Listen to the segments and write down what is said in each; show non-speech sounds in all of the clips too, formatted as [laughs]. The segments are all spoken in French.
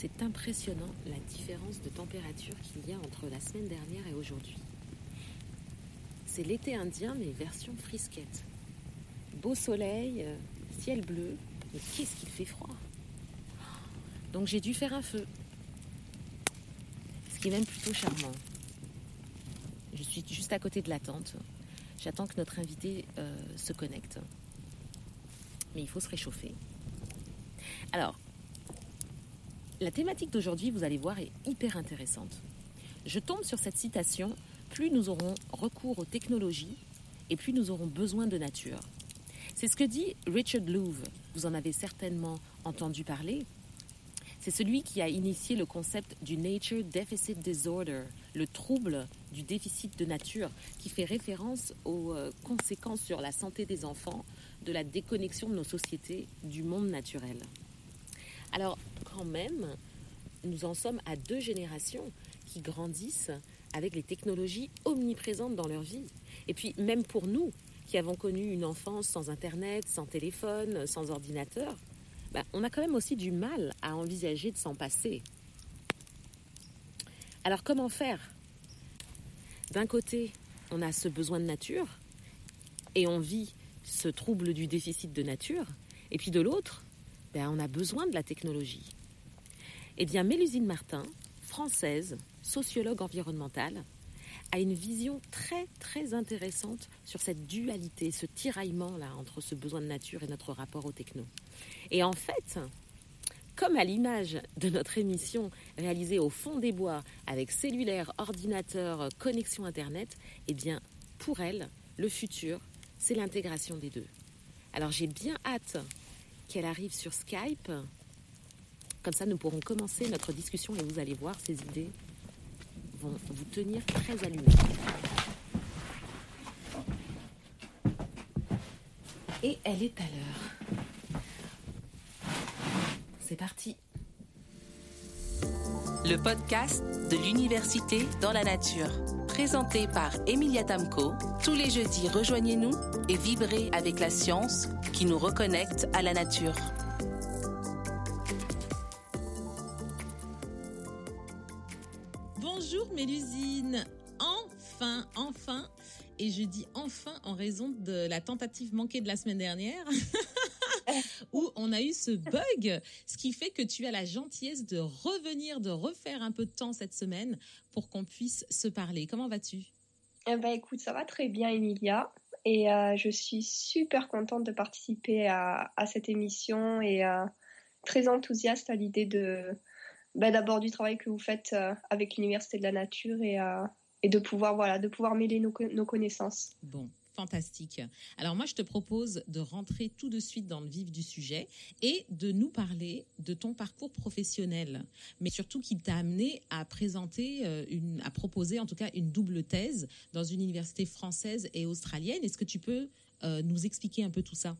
C'est impressionnant la différence de température qu'il y a entre la semaine dernière et aujourd'hui. C'est l'été indien, mais version frisquette. Beau soleil, euh, ciel bleu, mais qu'est-ce qu'il fait froid Donc j'ai dû faire un feu. Ce qui est même plutôt charmant. Je suis juste à côté de la tente. J'attends que notre invité euh, se connecte. Mais il faut se réchauffer. Alors, la thématique d'aujourd'hui, vous allez voir, est hyper intéressante. Je tombe sur cette citation, plus nous aurons recours aux technologies et plus nous aurons besoin de nature. C'est ce que dit Richard Louv. Vous en avez certainement entendu parler. C'est celui qui a initié le concept du Nature Deficit Disorder, le trouble du déficit de nature, qui fait référence aux euh, conséquences sur la santé des enfants de la déconnexion de nos sociétés du monde naturel. Alors, quand même, nous en sommes à deux générations qui grandissent avec les technologies omniprésentes dans leur vie. Et puis, même pour nous, qui avons connu une enfance sans Internet, sans téléphone, sans ordinateur, ben, on a quand même aussi du mal à envisager de s'en passer. Alors comment faire? D'un côté, on a ce besoin de nature et on vit ce trouble du déficit de nature, et puis de l'autre, ben, on a besoin de la technologie. Eh bien, Mélusine Martin, française, sociologue environnementale, a une vision très très intéressante sur cette dualité, ce tiraillement là entre ce besoin de nature et notre rapport au techno. Et en fait, comme à l'image de notre émission réalisée au fond des bois avec cellulaire, ordinateur, connexion internet, eh bien pour elle, le futur, c'est l'intégration des deux. Alors j'ai bien hâte qu'elle arrive sur Skype. Comme ça, nous pourrons commencer notre discussion et vous allez voir, ces idées vont vous tenir très allumés. Et elle est à l'heure. C'est parti. Le podcast de l'Université dans la nature. Présenté par Emilia Tamco. Tous les jeudis, rejoignez-nous et vibrez avec la science qui nous reconnecte à la nature. Bonjour Mélusine, enfin, enfin, et je dis enfin en raison de la tentative manquée de la semaine dernière, [laughs] où on a eu ce bug, ce qui fait que tu as la gentillesse de revenir, de refaire un peu de temps cette semaine pour qu'on puisse se parler. Comment vas-tu? Eh ben, écoute, ça va très bien, Emilia. Et euh, je suis super contente de participer à, à cette émission et euh, très enthousiaste à l'idée de ben, d'abord du travail que vous faites euh, avec l'Université de la Nature et, et de pouvoir voilà de pouvoir mêler nos, nos connaissances. Bon, fantastique. Alors moi, je te propose de rentrer tout de suite dans le vif du sujet et de nous parler de ton parcours professionnel, mais surtout qui t'a amené à présenter, euh, une, à proposer en tout cas une double thèse dans une université française et australienne. Est-ce que tu peux euh, nous expliquer un peu tout ça?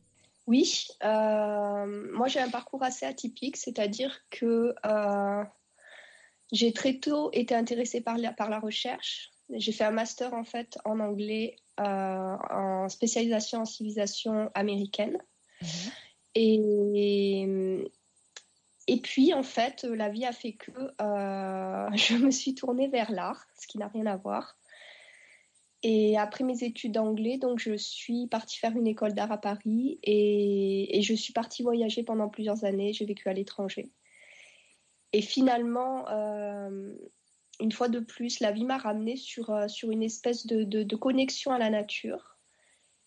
Oui, euh, moi j'ai un parcours assez atypique, c'est-à-dire que j'ai très tôt été intéressée par la, par la recherche. J'ai fait un master en fait en anglais euh, en spécialisation en civilisation américaine. Mhm. Et, et puis, en fait, la vie a fait que euh, [laughs] je me suis tournée vers l'art, ce qui n'a rien à voir. Et après mes études d'anglais, donc je suis partie faire une école d'art à Paris et, et je suis partie voyager pendant plusieurs années. J'ai vécu à l'étranger. Et finalement, euh, une fois de plus, la vie m'a ramenée sur, euh, sur une espèce de, de, de connexion à la nature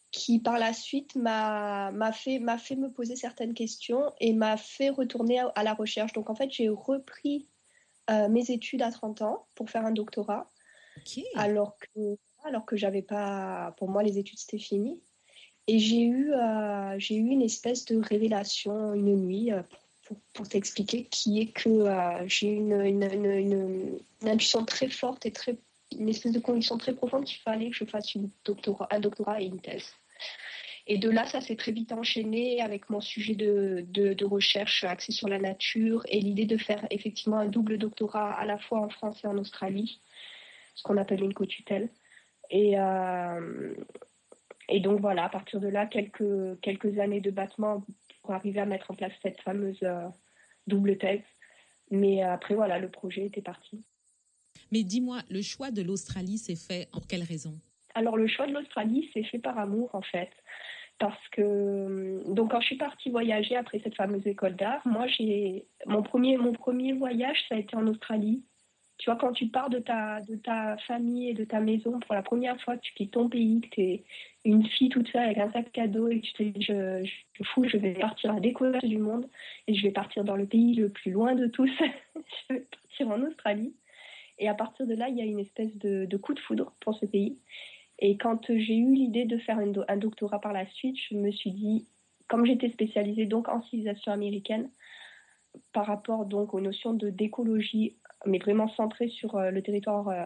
qui, par la suite, m'a fait, fait me poser certaines questions et m'a fait retourner à, à la recherche. Donc, en fait, j'ai repris euh, mes études à 30 ans pour faire un doctorat, alors que, alors que j'avais pas, pour moi, les études, c'était fini. Et j'ai eu, euh, j'ai eu une espèce de révélation une nuit, euh, pour, t'expliquer, qui est que euh, j'ai une, une, une, intuition très forte et très, une espèce de conviction très profonde qu'il fallait que je fasse une doctorat, un doctorat et une thèse. Et de là, ça s'est très vite enchaîné avec mon sujet de, de, de recherche axé sur la nature et l'idée de faire effectivement un double doctorat à la fois en France et en Australie, ce qu'on appelle une co-tutelle. Et, euh, et donc voilà, à partir de là, quelques, quelques années de battement pour arriver à mettre en place cette fameuse euh, double thèse. Mais après, voilà, le projet était parti. Mais dis-moi, le choix de l'Australie s'est fait pour quelle raison? Alors, le choix de l'Australie s'est fait par amour, en fait. Parce que, donc, quand je suis partie voyager après cette fameuse école d'art, moi, j'ai. Mon premier, mon premier voyage, ça a été en Australie. Tu vois, quand tu pars de ta, de ta famille et de ta maison pour la première fois, que tu quittes ton pays, que tu es une fille toute seule avec un sac à dos et tu te dis, je, je, fou, je vais partir à la découverte du monde et je vais partir dans le pays le plus loin de tous. [laughs] je vais partir en Australie. Et à partir de là, il y a une espèce de, coup de foudre pour ce pays. Et quand j'ai eu l'idée de faire un, doctorat par la suite, je me suis dit, comme j'étais spécialisée donc en civilisation américaine, par rapport donc aux notions d'écologie, mais vraiment centrée sur euh, le territoire euh,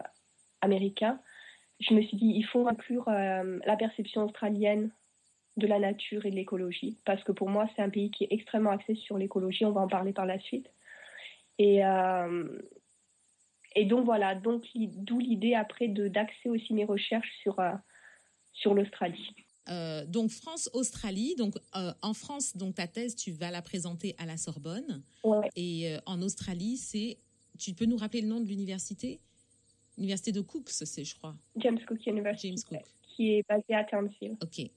américain, je me suis dit, il faut inclure euh, la perception australienne de la nature et de l'écologie, parce que pour moi, c'est un pays qui est extrêmement axé sur l'écologie, on va en parler par la suite. Et, et donc voilà, donc d'où l'idée après d'axer aussi mes recherches sur euh, sur l'Australie. Euh, donc France Australie donc euh, en France donc ta thèse tu vas la présenter à la Sorbonne. Et en Australie c'est tu peux nous rappeler le nom de l'université? Université de Cooks c'est je crois James Cook University James Cook. qui est basée à Townsville. Ok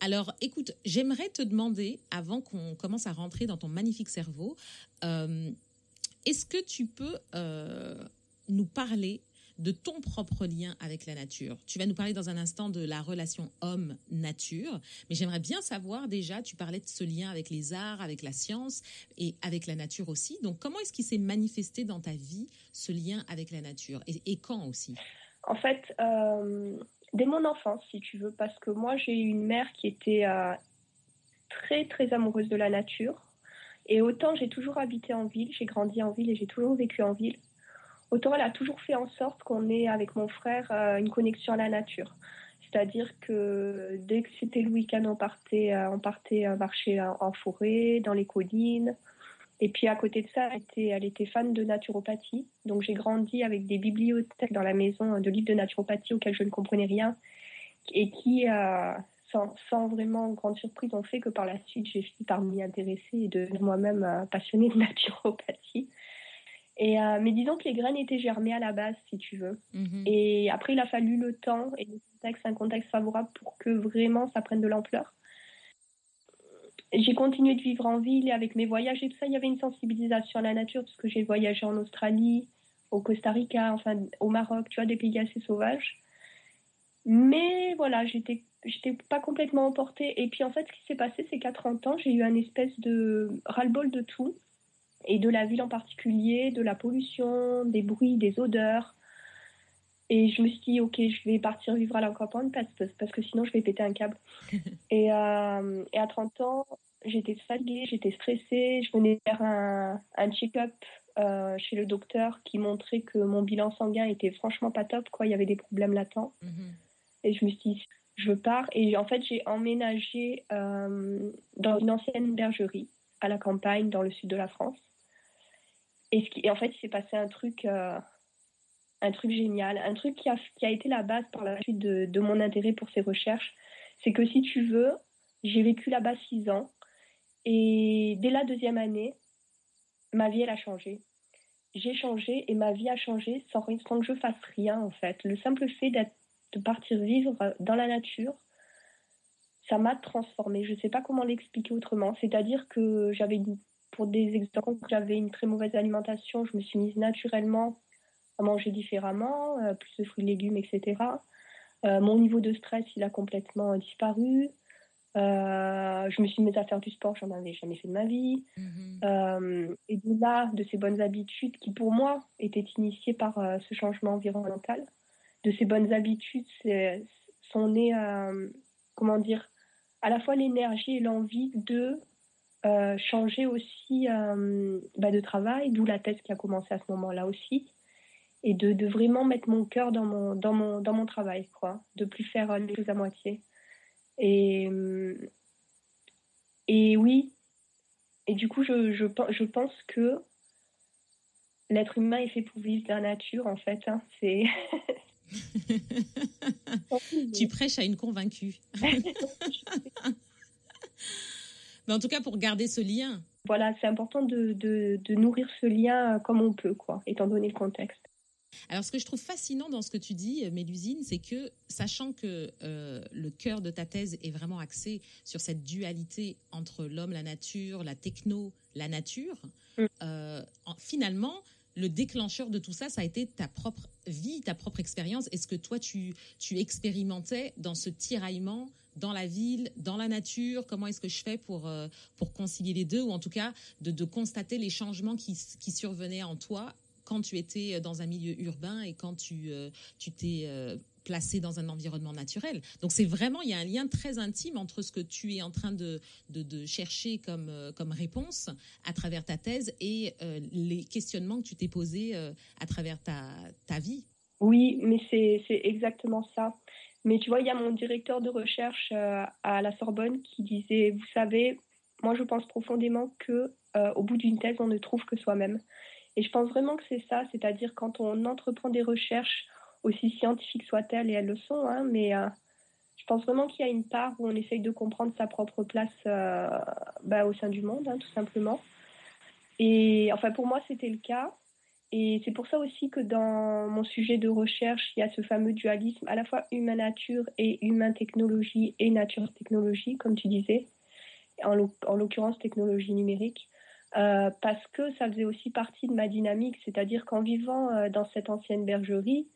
alors écoute j'aimerais te demander avant qu'on commence à rentrer dans ton magnifique cerveau est-ce que tu peux nous parler de ton propre lien avec la nature. Tu vas nous parler dans un instant de la relation homme-nature, mais j'aimerais bien savoir déjà, tu parlais de ce lien avec les arts, avec la science et avec la nature aussi. Donc comment est-ce qu'il s'est manifesté dans ta vie, ce lien avec la nature et, quand aussi? En fait, euh, dès mon enfance, si tu veux, parce que moi j'ai une mère qui était euh, très très amoureuse de la nature. Et autant j'ai toujours habité en ville, j'ai grandi en ville et j'ai toujours vécu en ville autant elle a toujours fait en sorte qu'on ait avec mon frère euh, une connexion à la nature. C'est-à-dire que dès que c'était le week-end, on partait, euh, on partait euh, marcher en, forêt, dans les collines. Et puis à côté de ça, elle était, elle fan de naturopathie. Donc j'ai grandi avec des bibliothèques dans la maison de livres de naturopathie auxquels je ne comprenais rien et qui, sans, sans, vraiment grande surprise, ont fait que par la suite, j'ai fini par m'y intéresser et devenir moi-même passionnée de [laughs] naturopathie. Et, euh, mais disons que les graines étaient germées à la base, si tu veux. Mhm. Et après, il a fallu le temps et le contexte, un contexte favorable pour que vraiment ça prenne de l'ampleur. J'ai continué de vivre en ville et avec mes voyages et tout ça, il y avait une sensibilisation à la nature parce que j'ai voyagé en Australie, au Costa Rica, enfin au Maroc, tu vois, des pays assez sauvages. Mais voilà, j'étais j'étais pas complètement emportée. Et puis en fait, ce qui s'est passé, c'est qu'à 30 ans, j'ai eu un espèce de ras-le-bol de tout et de la ville en particulier, de la pollution, des bruits, des odeurs. Et je me suis dit, ok, je vais partir vivre à la campagne parce, parce que sinon je vais péter un câble. [laughs] et, euh, et, à 30 ans, j'étais fatiguée, j'étais stressée. Je venais faire un, un check-up euh, chez le docteur qui montrait que mon bilan sanguin était franchement pas top. Quoi. Il y avait des problèmes latents. Mhm. Et je me suis dit, je pars. Et en fait, j'ai emménagé euh, dans une ancienne bergerie à la campagne dans le sud de la France. Et, en fait, il s'est passé un truc, euh, un truc génial, un truc qui a, été la base par la suite de, mon intérêt pour ces recherches. C'est que si tu veux, j'ai vécu là-bas six ans. Et dès la deuxième année, ma vie, elle a changé. J'ai changé et ma vie a changé sans, sans que je fasse rien, en fait. Le simple fait de partir vivre dans la nature, ça m'a transformée. Je ne sais pas comment l'expliquer autrement. C'est-à-dire que j'avais pour des exemples, j'avais une très mauvaise alimentation, je me suis mise naturellement à manger différemment, euh, plus de fruits, légumes, etc. Euh, mon niveau de stress, il a complètement disparu. Euh, je me suis mise à faire du sport, j'en avais jamais fait de ma vie. Mhm. et de là, de ces bonnes habitudes qui, pour moi, étaient initiées par ce changement environnemental, de ces bonnes habitudes sont nées, comment dire, à la fois l'énergie et l'envie de euh, changer aussi euh, bah, de travail, d'où la thèse qui a commencé à ce moment-là aussi, et de, de, vraiment mettre mon cœur dans mon, dans mon, dans mon travail, quoi, de plus faire euh, les choses à moitié. Et, et oui, et du coup, je, je, je pense que l'être humain est fait pour vivre la nature, en fait. Hein, c'est. [laughs] tu prêches à une convaincue. [laughs] [laughs] Mais en tout cas, pour garder ce lien, voilà, c'est important de, de, nourrir ce lien comme on peut, quoi, étant donné le contexte. Alors, ce que je trouve fascinant dans ce que tu dis, Mélusine, c'est que, sachant que le cœur de ta thèse est vraiment axé sur cette dualité entre l'homme, la nature, la techno, la nature, mm. finalement, le déclencheur de tout ça, ça a été ta propre vie, ta propre expérience. Est-ce que toi, tu, tu expérimentais dans ce tiraillement dans la ville, dans la nature Comment est-ce que je fais pour, euh, pour concilier les deux Ou en tout cas, de, de constater les changements qui, qui, survenaient en toi quand tu étais dans un milieu urbain et quand tu euh, tu t'es euh, placé dans un environnement naturel. Donc c'est vraiment, il y a un lien très intime entre ce que tu es en train de, de, chercher comme, euh, comme réponse à travers ta thèse et euh, les questionnements que tu t'es posés euh, à travers ta, ta vie. Oui, mais c'est exactement ça. Mais tu vois, il y a mon directeur de recherche à la Sorbonne qui disait, vous savez, moi je pense profondément que au bout d'une thèse, on ne trouve que soi-même. Et je pense vraiment que c'est ça, c'est-à-dire quand on entreprend des recherches aussi scientifiques soient-elles, et elles le sont, hein, mais euh, je pense vraiment qu'il y a une part où on essaye de comprendre sa propre place euh, bah, au sein du monde, hein, tout simplement. Et enfin, pour moi, c'était le cas. Et c'est pour ça aussi que dans mon sujet de recherche, il y a ce fameux dualisme à la fois humain-nature et humain-technologie et nature-technologie, comme tu disais, en l'occurrence technologie numérique. Euh, parce que ça faisait aussi partie de ma dynamique, c'est-à-dire qu'en vivant dans cette ancienne bergerie,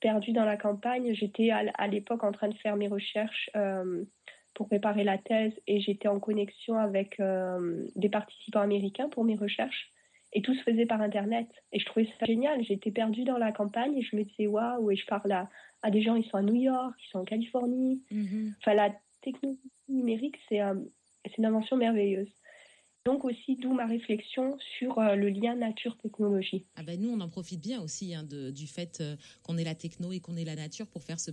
perdue dans la campagne. J'étais à l'époque en train de faire mes recherches euh, pour préparer la thèse et j'étais en connexion avec euh, des participants américains pour mes recherches. Et tout se faisait par Internet. Et je trouvais ça génial. J'étais perdue dans la campagne et je me disais, waouh, et je parle à, des gens, ils sont à New York, ils sont en Californie. Mm-hmm. Enfin, la technologie numérique, c'est euh, une invention merveilleuse. Donc aussi, d'où ma réflexion sur euh, le lien nature-technologie. Ah ben nous, on en profite bien aussi hein, du fait euh, qu'on est la techno et qu'on est la nature pour faire ce,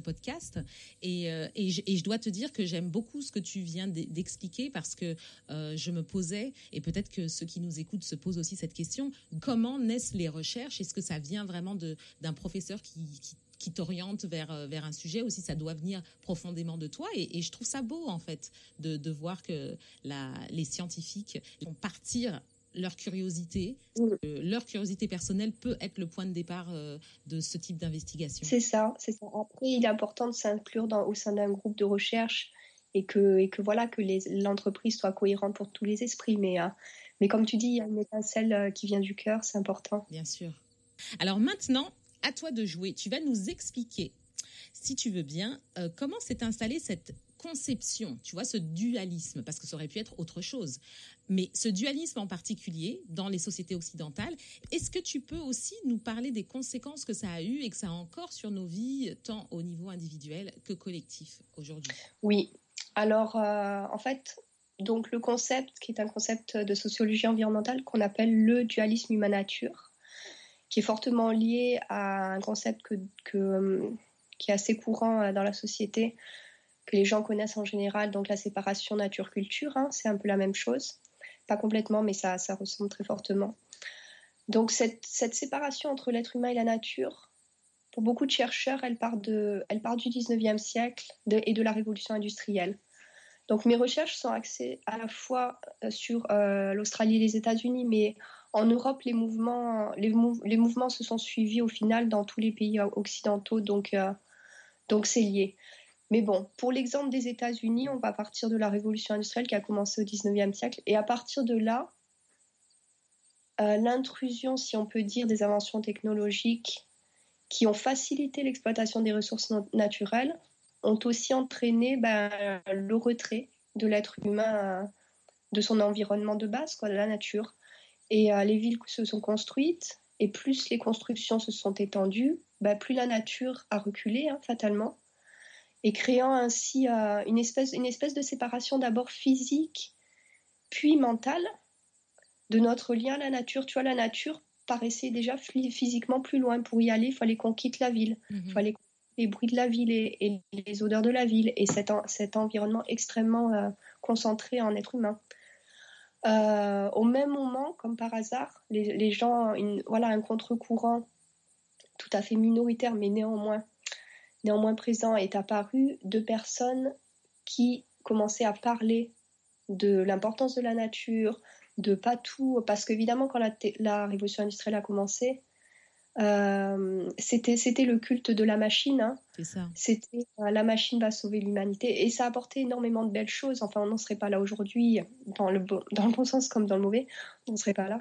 podcast. Et, euh, et, je, dois te dire que j'aime beaucoup ce que tu viens d'expliquer parce que je me posais, et peut-être que ceux qui nous écoutent se posent aussi cette question, comment naissent les recherches? Est-ce que ça vient vraiment d'un professeur qui qui t'oriente vers, euh, vers un sujet aussi, ça doit venir profondément de toi. Et, je trouve ça beau, en fait, de, de voir que la, les scientifiques vont partir leur curiosité, leur curiosité personnelle peut être le point de départ euh, de ce type d'investigation. C'est ça, c'est ça. Après, il est important de s'inclure au sein d'un groupe de recherche et que, et que voilà que l'entreprise soit cohérente pour tous les esprits. Mais, euh, mais comme tu dis, il y a une étincelle qui vient du cœur, c'est important. Bien sûr. Alors maintenant, à toi de jouer. Tu vas nous expliquer, si tu veux bien, euh, comment s'est installée cette conception, tu vois, ce dualisme, parce que ça aurait pu être autre chose. Mais ce dualisme en particulier dans les sociétés occidentales, est-ce que tu peux aussi nous parler des conséquences que ça a eu et que ça a encore sur nos vies, tant au niveau individuel que collectif aujourd'hui? Oui. Alors, euh, en fait, donc le concept, qui est un concept de sociologie environnementale qu'on appelle le dualisme humain-nature, qui est fortement lié à un concept que, qui est assez courant euh, dans la société, que les gens connaissent en général, donc la séparation nature-culture. Hein, c'est un peu la même chose. Pas complètement, mais ça, ça ressemble très fortement. Donc cette, cette séparation entre l'être humain et la nature, pour beaucoup de chercheurs, elle part, de, elle part du 19e siècle et de la révolution industrielle. Donc mes recherches sont axées à la fois euh, sur euh, l'Australie et les États-Unis, mais en Europe, les mouvements, se sont suivis au final dans tous les pays occidentaux, donc euh, donc c'est lié. Mais bon, pour l'exemple des États-Unis, on va partir de la révolution industrielle qui a commencé au 19e siècle, et à partir de là, euh, l'intrusion, si on peut dire, des inventions technologiques qui ont facilité l'exploitation des ressources naturelles ont aussi entraîné ben, le retrait de l'être humain euh, de son environnement de base, de la nature. Et euh, les villes se sont construites, et plus les constructions se sont étendues, bah, plus la nature a reculé, hein, fatalement, et créant ainsi euh, une, espèce, une espèce de séparation d'abord physique, puis mentale, de notre lien à la nature. Tu vois, la nature paraissait déjà physiquement plus loin. Pour y aller, il fallait qu'on quitte la ville. Il mhm. fallait les bruits de la ville et, les odeurs de la ville et cet, cet environnement extrêmement euh, concentré en être humain. Euh, au même moment, comme par hasard, les, gens, voilà, un contre-courant tout à fait minoritaire, mais néanmoins, néanmoins présent, est apparu. De personnes qui commençaient à parler de l'importance de la nature, de pas tout, parce qu'évidemment quand la, la, révolution industrielle a commencé, euh, c'était c'était le culte de la machine. Hein. C'était euh, la machine va sauver l'humanité et ça a apporté énormément de belles choses. Enfin, on n'en serait pas là aujourd'hui dans le bon, dans le bon sens comme dans le mauvais, on ne serait pas là.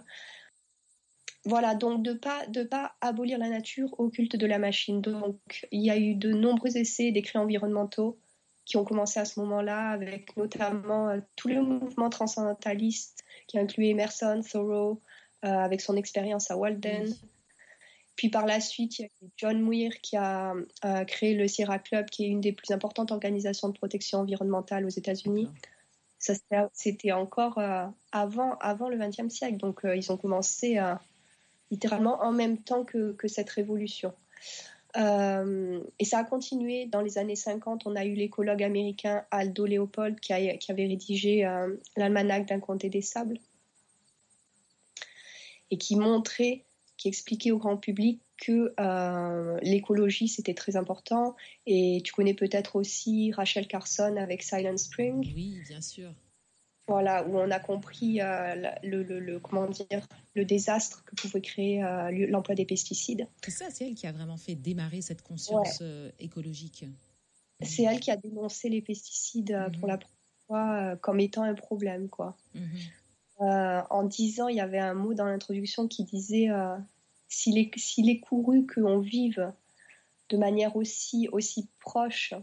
Voilà, donc de pas de pas abolir la nature au culte de la machine. Donc il y a eu de nombreux essais d'écrits environnementaux qui ont commencé à ce moment-là, avec notamment euh, tout le mouvement transcendentaliste qui incluait Emerson, Thoreau, euh, avec son expérience à Walden. Puis par la suite, il y a John Muir qui a créé le Sierra Club, qui est une des plus importantes organisations de protection environnementale aux États-Unis. Ça, c'était encore euh, avant, avant le XXe siècle. Donc, ils ont commencé littéralement en même temps que, que cette révolution. Euh, et ça a continué dans les années 50. On a eu l'écologue américain Aldo Leopold qui, qui avait rédigé euh, l'almanach d'un comté des sables et qui montrait, qui expliquait au grand public que euh, l'écologie c'était très important. Et tu connais peut-être aussi Rachel Carson avec Silent Spring. Oui, bien sûr voilà, où on a compris euh, le, le, comment dire, le désastre que pouvait créer euh, l'emploi des pesticides. C'est ça, c'est elle qui a vraiment fait démarrer cette conscience écologique. C'est elle qui a dénoncé les pesticides pour mhm. la première fois comme étant un problème, quoi. Mhm. en disant, il y avait un mot dans l'introduction qui disait s'il est, s'il est couru qu'on vive de manière aussi, aussi proche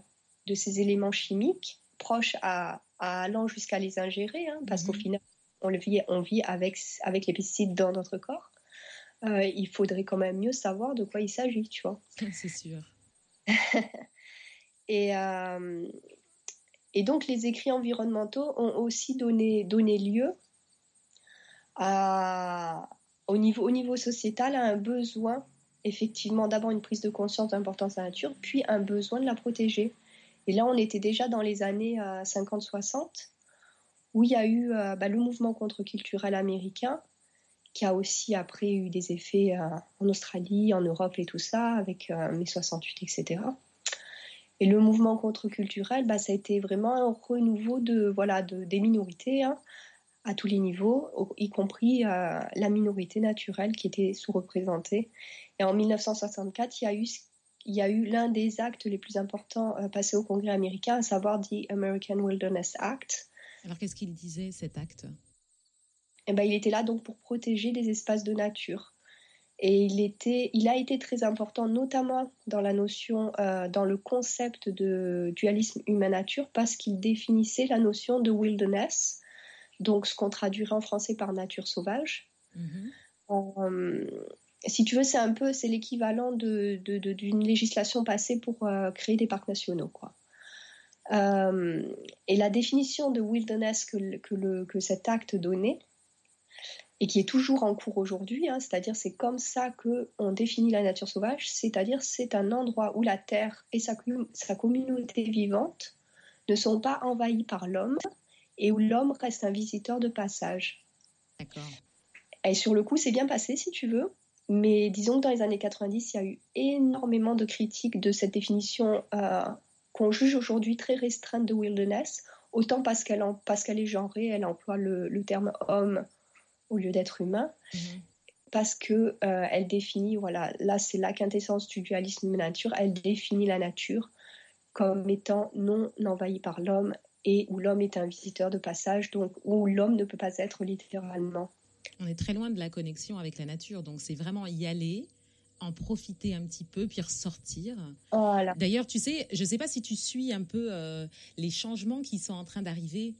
de ces éléments chimiques, proche à allant jusqu'à les ingérer, hein, parce qu'au mhm. final, on, le vit, on vit avec, avec les pesticides dans notre corps. Euh, il faudrait quand même mieux savoir de quoi il s'agit, tu vois. [laughs] C'est sûr. [laughs] et, euh, et donc, les écrits environnementaux ont aussi donné, donné lieu à, au, niveau, au niveau sociétal à un besoin, effectivement, d'abord une prise de conscience de de la nature, puis un besoin de la protéger. Et là, on était déjà dans les années 50-60, euh, où il y a eu euh, bah, le mouvement contre-culturel américain, qui a aussi après eu des effets euh, en Australie, en Europe et tout ça, avec mai 68, etc. Et le mouvement contre-culturel, bah, ça a été vraiment un renouveau de, voilà, de, des minorités hein, à tous les niveaux, y compris la minorité naturelle qui était sous-représentée. Et en 1964, il y a eu il y a eu l'un des actes les plus importants euh, passés au Congrès américain, à savoir the American Wilderness Act. Alors qu'est-ce qu'il disait cet acte? Eh ben, Il était là donc pour protéger des espaces de nature. Et il, était, il a été très important, notamment dans la notion, euh, dans le concept de dualisme humain-nature, parce qu'il définissait la notion de wilderness, donc ce qu'on traduirait en français par nature sauvage. Mm-hmm. Euh, si tu veux, c'est un peu, c'est l'équivalent d'une de, législation passée pour euh, créer des parcs nationaux, quoi. Euh, et la définition de wilderness que, que, le, que cet acte donnait, et qui est toujours en cours aujourd'hui, hein, c'est-à-dire c'est comme ça que on définit la nature sauvage, c'est-à-dire c'est un endroit où la terre et sa, sa communauté vivante ne sont pas envahies par l'homme et où l'homme reste un visiteur de passage. D'accord. Et sur le coup, c'est bien passé, si tu veux. Mais disons que dans les années 90, il y a eu énormément de critiques de cette définition euh, qu'on juge aujourd'hui très restreinte de wilderness, autant parce qu'elle qu'elle est genrée, elle emploie le, terme homme au lieu d'être humain, mhm. parce que euh, elle définit, voilà, là c'est la quintessence du dualisme nature, elle définit la nature comme étant non envahie par l'homme et où l'homme est un visiteur de passage, donc où l'homme ne peut pas être littéralement on est très loin de la connexion avec la nature. Donc c'est vraiment y aller, en profiter un petit peu, puis ressortir. D'ailleurs, tu sais, je ne sais pas si tu suis un peu euh, les changements qui sont en train d'arriver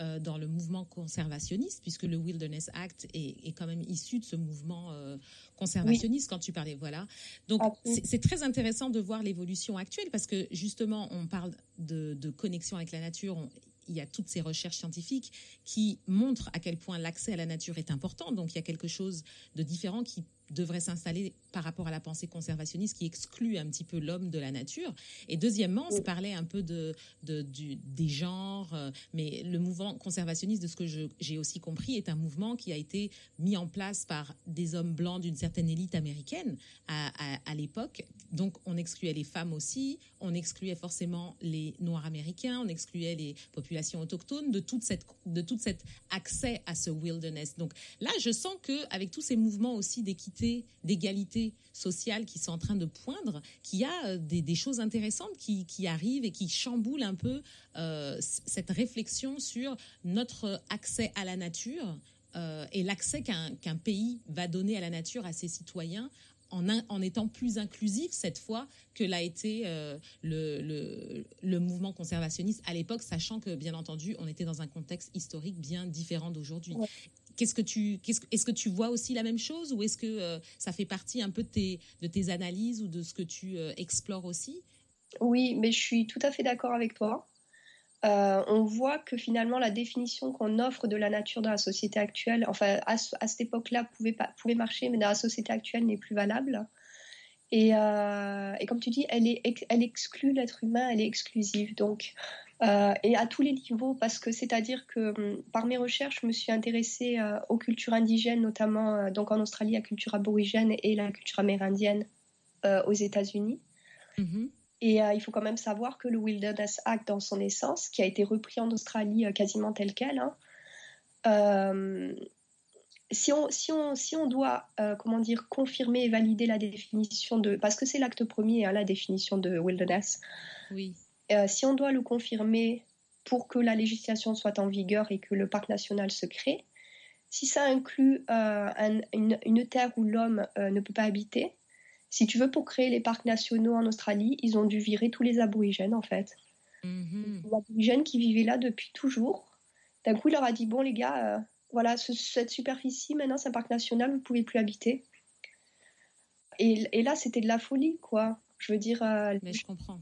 euh, dans le mouvement conservationniste, puisque le Wilderness Act est, quand même issu de ce mouvement euh, conservationniste quand tu parlais. Voilà. Donc c'est très intéressant de voir l'évolution actuelle parce que justement on parle de, de connexion avec la nature il y a toutes ces recherches scientifiques qui montrent à quel point l'accès à la nature est important. Donc il y a quelque chose de différent qui devrait s'installer par rapport à la pensée conservationniste qui exclut un petit peu l'homme de la nature. Et deuxièmement, on se parlait un peu de, du, des genres, euh, mais le mouvement conservationniste, de ce que j'ai aussi compris, est un mouvement qui a été mis en place par des hommes blancs d'une certaine élite américaine à, à, l'époque. Donc on excluait les femmes aussi, on excluait forcément les Noirs américains, on excluait les populations autochtones de toute cette de toute cet accès à ce wilderness. Donc là, je sens que avec tous ces mouvements aussi d'équité, d'égalité sociale qui sont en train de poindre, qu'il y a euh, des, choses intéressantes qui, arrivent et qui chamboulent un peu euh, cette réflexion sur notre accès à la nature euh, et l'accès qu'un pays va donner à la nature à ses citoyens en, étant plus inclusif cette fois que l'a été le, mouvement conservationniste à l'époque, sachant que bien entendu on était dans un contexte historique bien différent d'aujourd'hui. Qu'est-ce que tu, est-ce que tu vois aussi la même chose ou est-ce que euh, ça fait partie un peu de tes, de tes analyses ou de ce que tu euh, explores aussi? Oui, mais je suis tout à fait d'accord avec toi. Euh, on voit que finalement la définition qu'on offre de la nature dans la société actuelle, enfin à, cette époque-là pouvait, pas, pouvait marcher, mais dans la société actuelle n'est plus valable. Et, et, comme tu dis, elle, est, elle exclut l'être humain, elle est exclusive. Donc euh, et à tous les niveaux, parce que c'est-à-dire que hum, par mes recherches, je me suis intéressée euh, aux cultures indigènes, notamment euh, donc en Australie, la culture aborigène et la culture amérindienne aux États-Unis. Mm-hmm. Et il faut quand même savoir que le Wilderness Act, dans son essence, qui a été repris en Australie quasiment tel quel, hein, si on, si on, si on doit, comment dire, confirmer et valider la définition de, parce que c'est l'acte premier, hein, la définition de wilderness. Oui. Euh, si on doit le confirmer pour que la législation soit en vigueur et que le parc national se crée, si ça inclut euh, une, terre où l'homme euh, ne peut pas habiter, si tu veux, pour créer les parcs nationaux en Australie, ils ont dû virer tous les aborigènes en fait. Mm-hmm. Les aborigènes qui vivaient là depuis toujours. D'un coup, il leur a dit bon les gars, voilà, cette superficie maintenant c'est un parc national, vous ne pouvez plus habiter. Et, et là, c'était de la folie, quoi. Je veux dire, euh,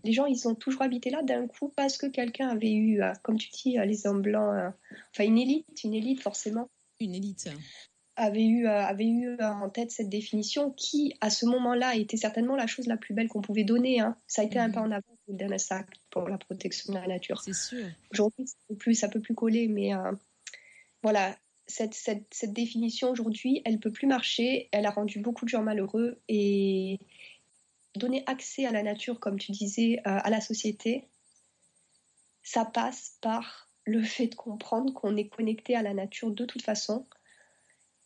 les gens, ils ont toujours habité là d'un coup parce que quelqu'un avait eu, euh, comme tu dis, euh, les hommes blancs, enfin une élite, une élite forcément. Une élite. Avait eu, avait eu en tête cette définition qui, à ce moment-là, était certainement la chose la plus belle qu'on pouvait donner. Hein. Ça a été un mhm. pas en avant sac pour la protection de la nature. C'est sûr. Aujourd'hui, ça ne peut, peut, plus coller, mais voilà, cette, cette, cette, définition aujourd'hui, elle peut plus marcher. Elle a rendu beaucoup de gens malheureux et, donner accès à la nature, comme tu disais, euh, à la société, ça passe par le fait de comprendre qu'on est connecté à la nature de toute façon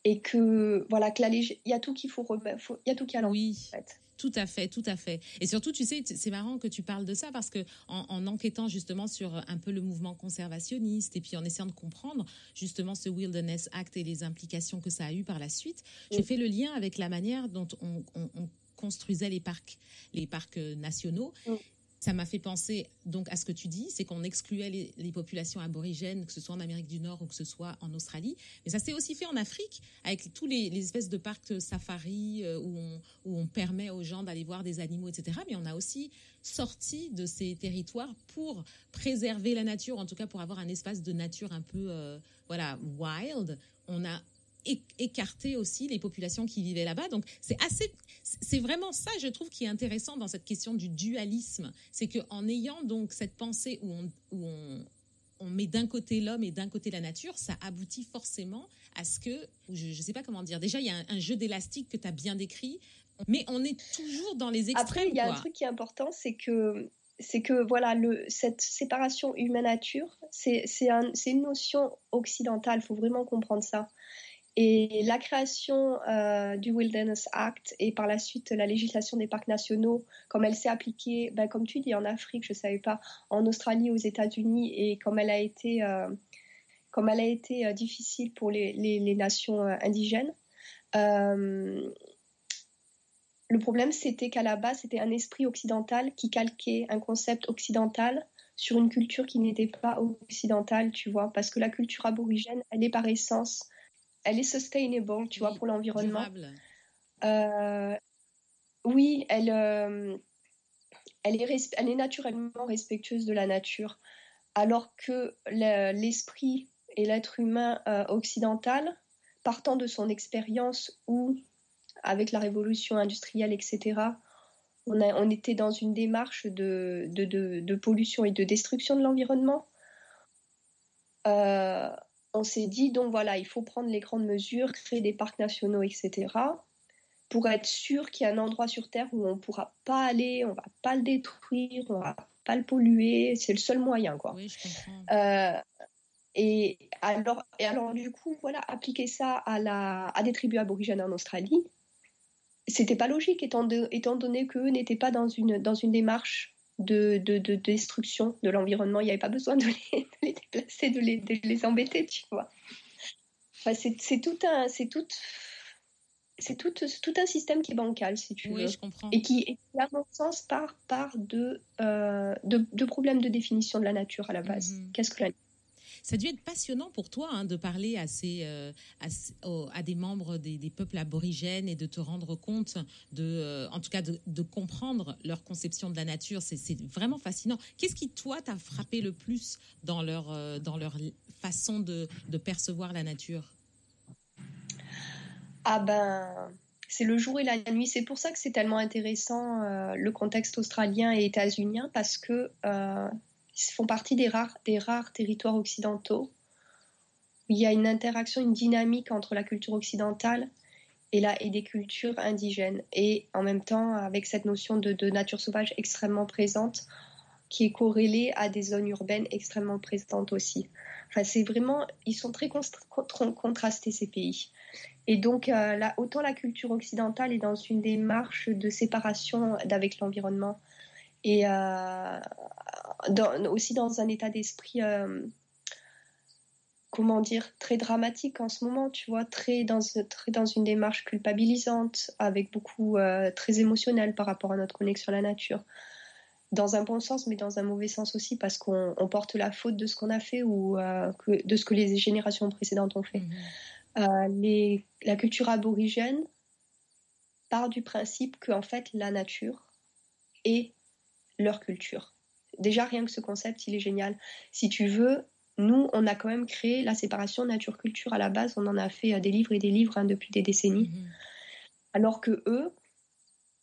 et que voilà que il y a tout qu'il faut, il y a tout qui a oui. Tout à fait, tout à fait. Et surtout, tu sais, c'est marrant que tu parles de ça parce que en, enquêtant justement sur un peu le mouvement conservationniste et puis en essayant de comprendre justement ce Wilderness Act et les implications que ça a eu par la suite, j'ai fait le lien avec la manière dont on, on construisait les parcs, les parcs euh, nationaux. Mm. Ça m'a fait penser donc à ce que tu dis, c'est qu'on excluait les, populations aborigènes, que ce soit en Amérique du Nord ou que ce soit en Australie. Mais ça s'est aussi fait en Afrique, avec tous les, espèces de parcs safari euh, où, on, où on permet aux gens d'aller voir des animaux, etc. Mais on a aussi sorti de ces territoires pour préserver la nature, en tout cas pour avoir un espace de nature un peu euh, voilà wild. On a écarter aussi les populations qui vivaient là-bas. Donc c'est assez, c'est vraiment ça, je trouve, qui est intéressant dans cette question du dualisme, c'est que en ayant donc cette pensée où on, où on, on met d'un côté l'homme et d'un côté la nature, ça aboutit forcément à ce que, je ne sais pas comment dire, déjà il y a un, jeu d'élastique que tu as bien décrit, mais on est toujours dans les extrêmes. Après, il y a un truc qui est important, c'est que c'est que voilà, le, cette séparation humaine-nature, c'est un, une notion occidentale, il faut vraiment comprendre ça. Et la création euh, du Wilderness Act et par la suite la législation des parcs nationaux, comme elle s'est appliquée, ben, comme tu dis, en Afrique, je ne savais pas, en Australie, aux États-Unis, et comme elle a été, euh, comme elle a été euh, difficile pour les, les, nations indigènes. le problème, c'était qu'à la base, c'était un esprit occidental qui calquait un concept occidental sur une culture qui n'était pas occidentale, tu vois, parce que la culture aborigène, elle est par essence elle est sustainable, tu vois, pour l'environnement. Euh, oui, elle, euh, elle, est elle est naturellement respectueuse de la nature, alors que l'esprit et l'être humain euh, occidental, partant de son expérience où avec la révolution industrielle, etc., on, a, on était dans une démarche de, de, de, pollution et de destruction de l'environnement. On s'est dit, donc voilà, il faut prendre les grandes mesures, créer des parcs nationaux, etc., pour être sûr qu'il y a un endroit sur Terre où on ne pourra pas aller, on ne va pas le détruire, on ne va pas le polluer. C'est le seul moyen, quoi. Oui, je comprends. Euh, et alors, et alors, du coup, voilà, appliquer ça à, la, à des tribus aborigènes en Australie, c'était pas logique, étant, étant donné qu'eux n'étaient pas dans une, dans une démarche de, de, de destruction de l'environnement. Il n'y avait pas besoin de les, [laughs] les déplacer, de les, de les, embêter, tu vois. Enfin, c'est tout un. C'est tout c'est tout, tout, un système qui est bancal, si tu oui, veux. Je comprends. Et qui, à mon sens, part, part de, euh, de, de, problèmes de définition de la nature à la base. Mm-hmm. Qu'est-ce que la ça a dû être passionnant pour toi hein, de parler à, euh, des membres des, peuples aborigènes et de te rendre compte, euh, en tout cas de, comprendre leur conception de la nature. C'est vraiment fascinant. Qu'est-ce qui, toi, t'a frappé le plus dans leur, euh, façon de, percevoir la nature? Ah ben c'est le jour et la nuit. C'est pour ça que c'est tellement intéressant le contexte australien et états-unien parce que font partie des rares, des rares territoires occidentaux où il y a une interaction, une dynamique entre la culture occidentale et, la, et des cultures indigènes. Et en même temps, avec cette notion de, nature sauvage extrêmement présente, qui est corrélée à des zones urbaines extrêmement présentes aussi. Enfin, c'est vraiment, ils sont très contrastés ces pays. Et donc, euh, là, autant la culture occidentale est dans une démarche de séparation d'avec l'environnement et euh, aussi dans un état d'esprit, euh, comment dire, très dramatique en ce moment, tu vois, très dans, très dans une démarche culpabilisante, avec beaucoup, euh, très émotionnel par rapport à notre connexion à la nature. Dans un bon sens, mais dans un mauvais sens aussi, parce qu'on porte la faute de ce qu'on a fait ou euh, que, de ce que les générations précédentes ont fait. Mhm. les, la culture aborigène part du principe que, en fait, la nature est leur culture déjà rien que ce concept, il est génial. Si tu veux, nous, on a quand même créé la séparation nature-culture à la base. On en a fait euh, des livres et des livres hein, depuis des décennies. Mhm. Alors que eux,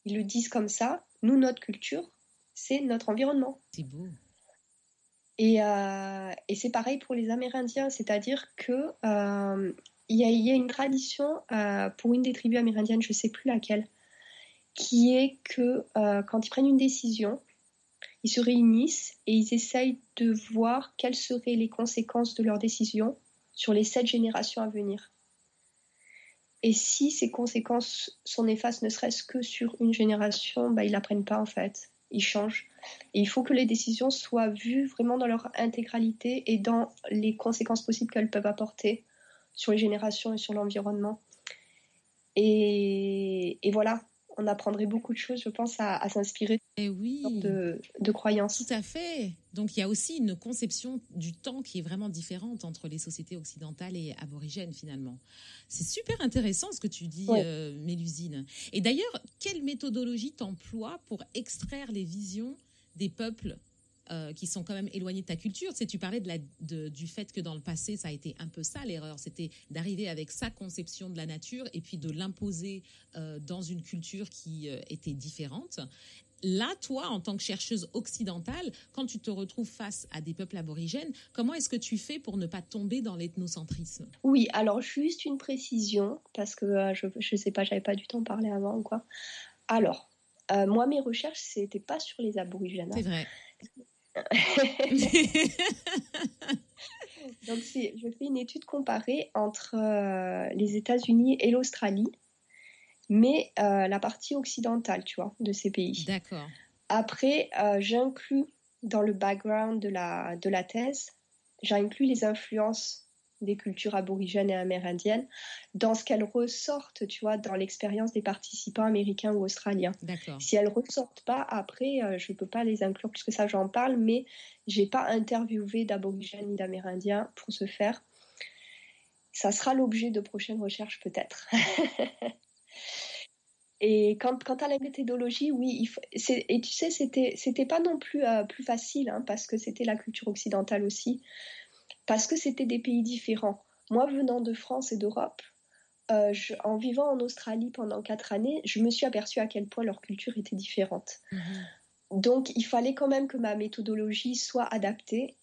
ils le disent comme ça. Nous, notre culture, c'est notre environnement. C'est beau. Et, euh, et c'est pareil pour les Amérindiens, c'est-à-dire que euh, il y, a une tradition pour une des tribus amérindiennes, je ne sais plus laquelle, qui est que quand ils prennent une décision, ils se réunissent et ils essayent de voir quelles seraient les conséquences de leur décision sur les sept générations à venir. Et si ces conséquences sont néfastes, ne serait-ce que sur une génération, bah, ils l'apprennent pas en fait. Ils changent. Et il faut que les décisions soient vues vraiment dans leur intégralité et dans les conséquences possibles qu'elles peuvent apporter sur les générations et sur l'environnement. Et, voilà, on apprendrait beaucoup de choses, je pense, à, s'inspirer eh oui. de, de croyances. Tout à fait. Donc il y a aussi une conception du temps qui est vraiment différente entre les sociétés occidentales et aborigènes finalement. C'est super intéressant ce que tu dis, euh, Mélusine. Et d'ailleurs, quelle méthodologie t'emploies pour extraire les visions des peuples euh, qui sont quand même éloignés de ta culture. Tu, tu parlais de la, du fait que dans le passé, ça a été un peu ça l'erreur, c'était d'arriver avec sa conception de la nature et puis de l'imposer euh, dans une culture qui euh, était différente. Là, toi, en tant que chercheuse occidentale, quand tu te retrouves face à des peuples aborigènes, comment est-ce que tu fais pour ne pas tomber dans l'ethnocentrisme? Oui, alors juste une précision, parce que je ne sais pas, j'avais pas du temps parler avant ou quoi. Alors, moi, mes recherches, c'était pas sur les aborigènes. C'est vrai. [laughs] Donc, je fais une étude comparée entre euh, les États-Unis et l'Australie, mais euh, la partie occidentale, tu vois, de ces pays. D'accord. Après, euh, j'inclus dans le background de la, de la thèse, j'inclus les influences des cultures aborigènes et amérindiennes dans ce qu'elles ressortent, tu vois, dans l'expérience des participants américains ou australiens. Si elles ressortent pas, après, euh, je ne peux pas les inclure puisque ça, j'en parle, mais j'ai pas interviewé d'aborigènes ni d'amérindiens pour ce faire. Ça sera l'objet de prochaines recherches peut-être. [laughs] Et quant, quant, à la méthodologie, oui, il faut, et tu sais, c'était, c'était pas non plus euh, plus facile, hein, parce que c'était la culture occidentale aussi parce que c'était des pays différents. Moi, venant de France et d'Europe, euh, en vivant en Australie pendant quatre années, je me suis aperçue à quel point leur culture était différente. Mhm. Donc, il fallait quand même que ma méthodologie soit adaptée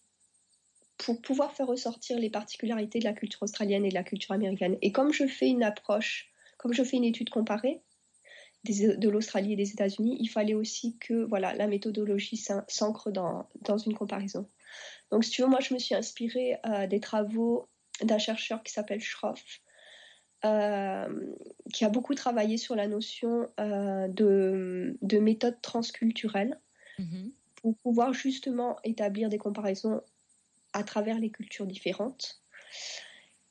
pour pouvoir faire ressortir les particularités de la culture australienne et de la culture américaine. Et comme je fais une approche, comme je fais une étude comparée de l'Australie et des États-Unis, il fallait aussi que voilà, la méthodologie s'ancre dans, dans, une comparaison. Donc, si tu veux, moi, je me suis inspirée euh, des travaux d'un chercheur qui s'appelle Schroff, euh, qui a beaucoup travaillé sur la notion euh, de, de, méthode transculturelle mm-hmm. pour pouvoir justement établir des comparaisons à travers les cultures différentes.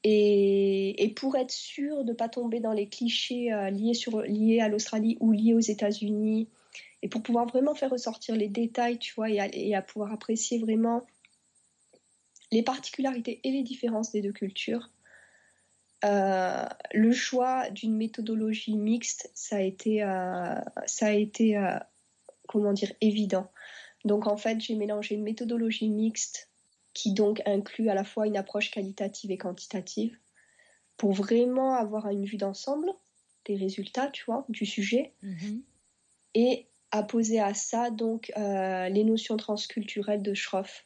Et, et pour être sûr de ne pas tomber dans les clichés euh, liés, sur, liés à l'Australie ou liés aux États-Unis, et pour pouvoir vraiment faire ressortir les détails, tu vois, et à pouvoir apprécier vraiment les particularités et les différences des deux cultures, euh, le choix d'une méthodologie mixte, ça a été, euh, ça a été euh, comment dire, évident. Donc en fait, j'ai mélangé une méthodologie mixte qui donc inclut à la fois une approche qualitative et quantitative pour vraiment avoir une vue d'ensemble des résultats, tu vois, du sujet, mm-hmm. et apposer à ça donc les notions transculturelles de Schroff.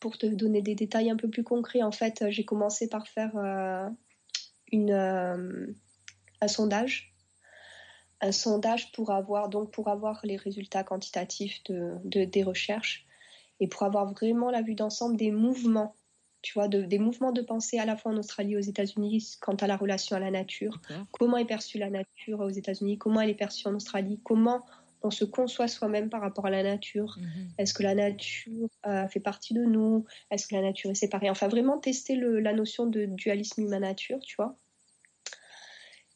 Pour te donner des détails un peu plus concrets, en fait, j'ai commencé par faire euh, un sondage. Un sondage pour avoir donc pour avoir les résultats quantitatifs de, des recherches et pour avoir vraiment la vue d'ensemble des mouvements tu vois des mouvements de pensée à la fois en Australie et aux États-Unis quant à la relation à la nature. Comment est perçue la nature aux États-Unis? Comment elle est perçue en Australie? Comment on se conçoit soi-même par rapport à la nature mhm. Est-ce que la nature euh, fait partie de nous? Est-ce que la nature est séparée? Enfin, vraiment tester la notion de dualisme humain-nature, tu vois.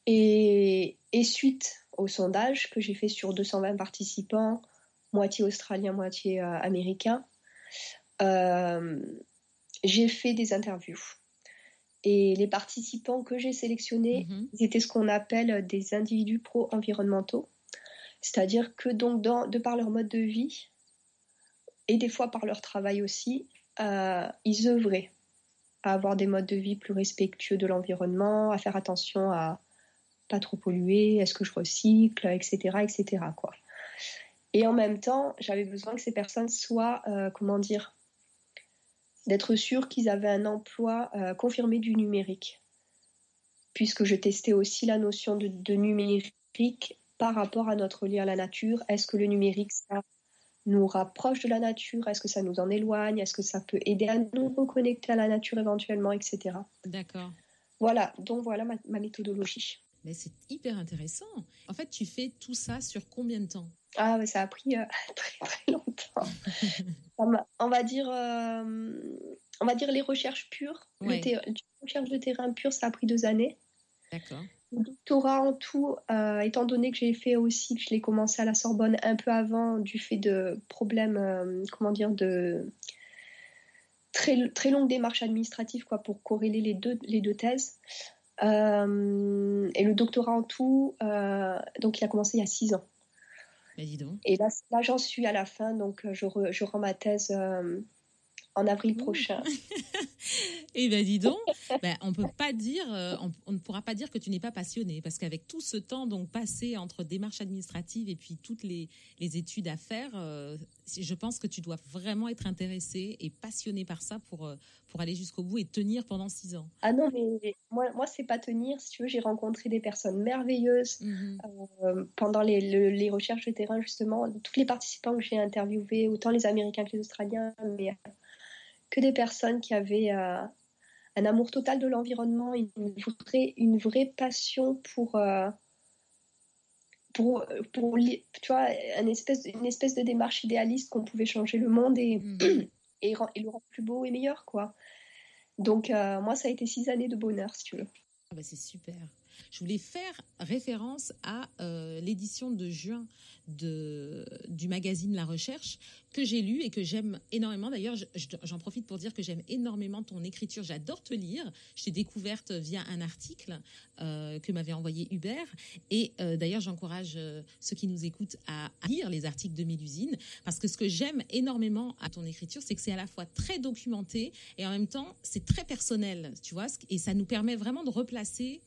Et, suite au sondage que j'ai fait sur 220 participants, moitié australiens, moitié euh, américains, euh, j'ai fait des interviews. Et les participants que j'ai sélectionnés mhm. étaient ce qu'on appelle des individus pro-environnementaux. C'est-à-dire que donc de par leur mode de vie et des fois par leur travail aussi, euh, ils œuvraient à avoir des modes de vie plus respectueux de l'environnement, à faire attention à, pas trop polluer, est-ce que je recycle, etc., etc. Quoi. Et en même temps, j'avais besoin que ces personnes soient, euh, comment dire, d'être sûres qu'ils avaient un emploi euh, confirmé du numérique, puisque je testais aussi la notion de, de, numérique par rapport à notre lien à la nature? Est-ce que le numérique, ça nous rapproche de la nature? Est-ce que ça nous en éloigne? Est-ce que ça peut aider à nous reconnecter à la nature éventuellement, etc. D'accord. Voilà, donc voilà ma méthodologie. Mais c'est hyper intéressant. En fait, tu fais tout ça sur combien de temps? Ah, mais ça a pris euh, [laughs] très très longtemps. [laughs] on va dire, euh, on va dire les recherches pures. Les recherches de terrain pures, ça a pris deux années. D'accord. Le doctorat en tout, euh, étant donné que j'ai fait aussi, que je l'ai commencé à la Sorbonne un peu avant, du fait de problèmes, comment dire, de très, très longues démarches administratives quoi, pour corréler les deux, les deux thèses. Euh, et le doctorat en tout, euh, donc il a commencé il y a six ans. Ben, dis donc. Et là, là j'en suis à la fin, donc je, je rends ma thèse euh, en avril prochain. [laughs] Eh ben dis donc, ben, on peut pas dire, euh, on, ne pourra pas dire que tu n'es pas passionné, parce qu'avec tout ce temps donc passé entre démarches administratives et puis toutes les, études à faire, euh, je pense que tu dois vraiment être intéressé et passionné par ça pour euh, pour aller jusqu'au bout et tenir pendant six ans. Ah non, mais moi moi c'est pas tenir. Si tu veux, j'ai rencontré des personnes merveilleuses mhm. pendant les, les recherches de terrain justement. Tous les participants que j'ai interviewés, autant les Américains que les Australiens, mais que des personnes qui avaient euh, un amour total de l'environnement, une vraie, une vraie passion pour, euh, pour, pour, tu vois, une espèce, une espèce de démarche idéaliste qu'on pouvait changer le monde et, mm. [clears throat] et, le rendre plus beau et meilleur, quoi. Donc, euh, moi, ça a été six années de bonheur, si tu veux. Ah bah c'est super. Je voulais faire référence à l'édition de juin de, du magazine La Recherche que j'ai lu et que j'aime énormément. D'ailleurs, j'en profite pour dire que j'aime énormément ton écriture. J'adore te lire. Je t'ai découverte via un article euh, que m'avait envoyé Hubert. Et euh, d'ailleurs, j'encourage euh, ceux qui nous écoutent à, lire les articles de Mélusine parce que ce que j'aime énormément à ton écriture, c'est que c'est à la fois très documenté et en même temps, c'est très personnel, tu vois, et ça nous permet vraiment de replacer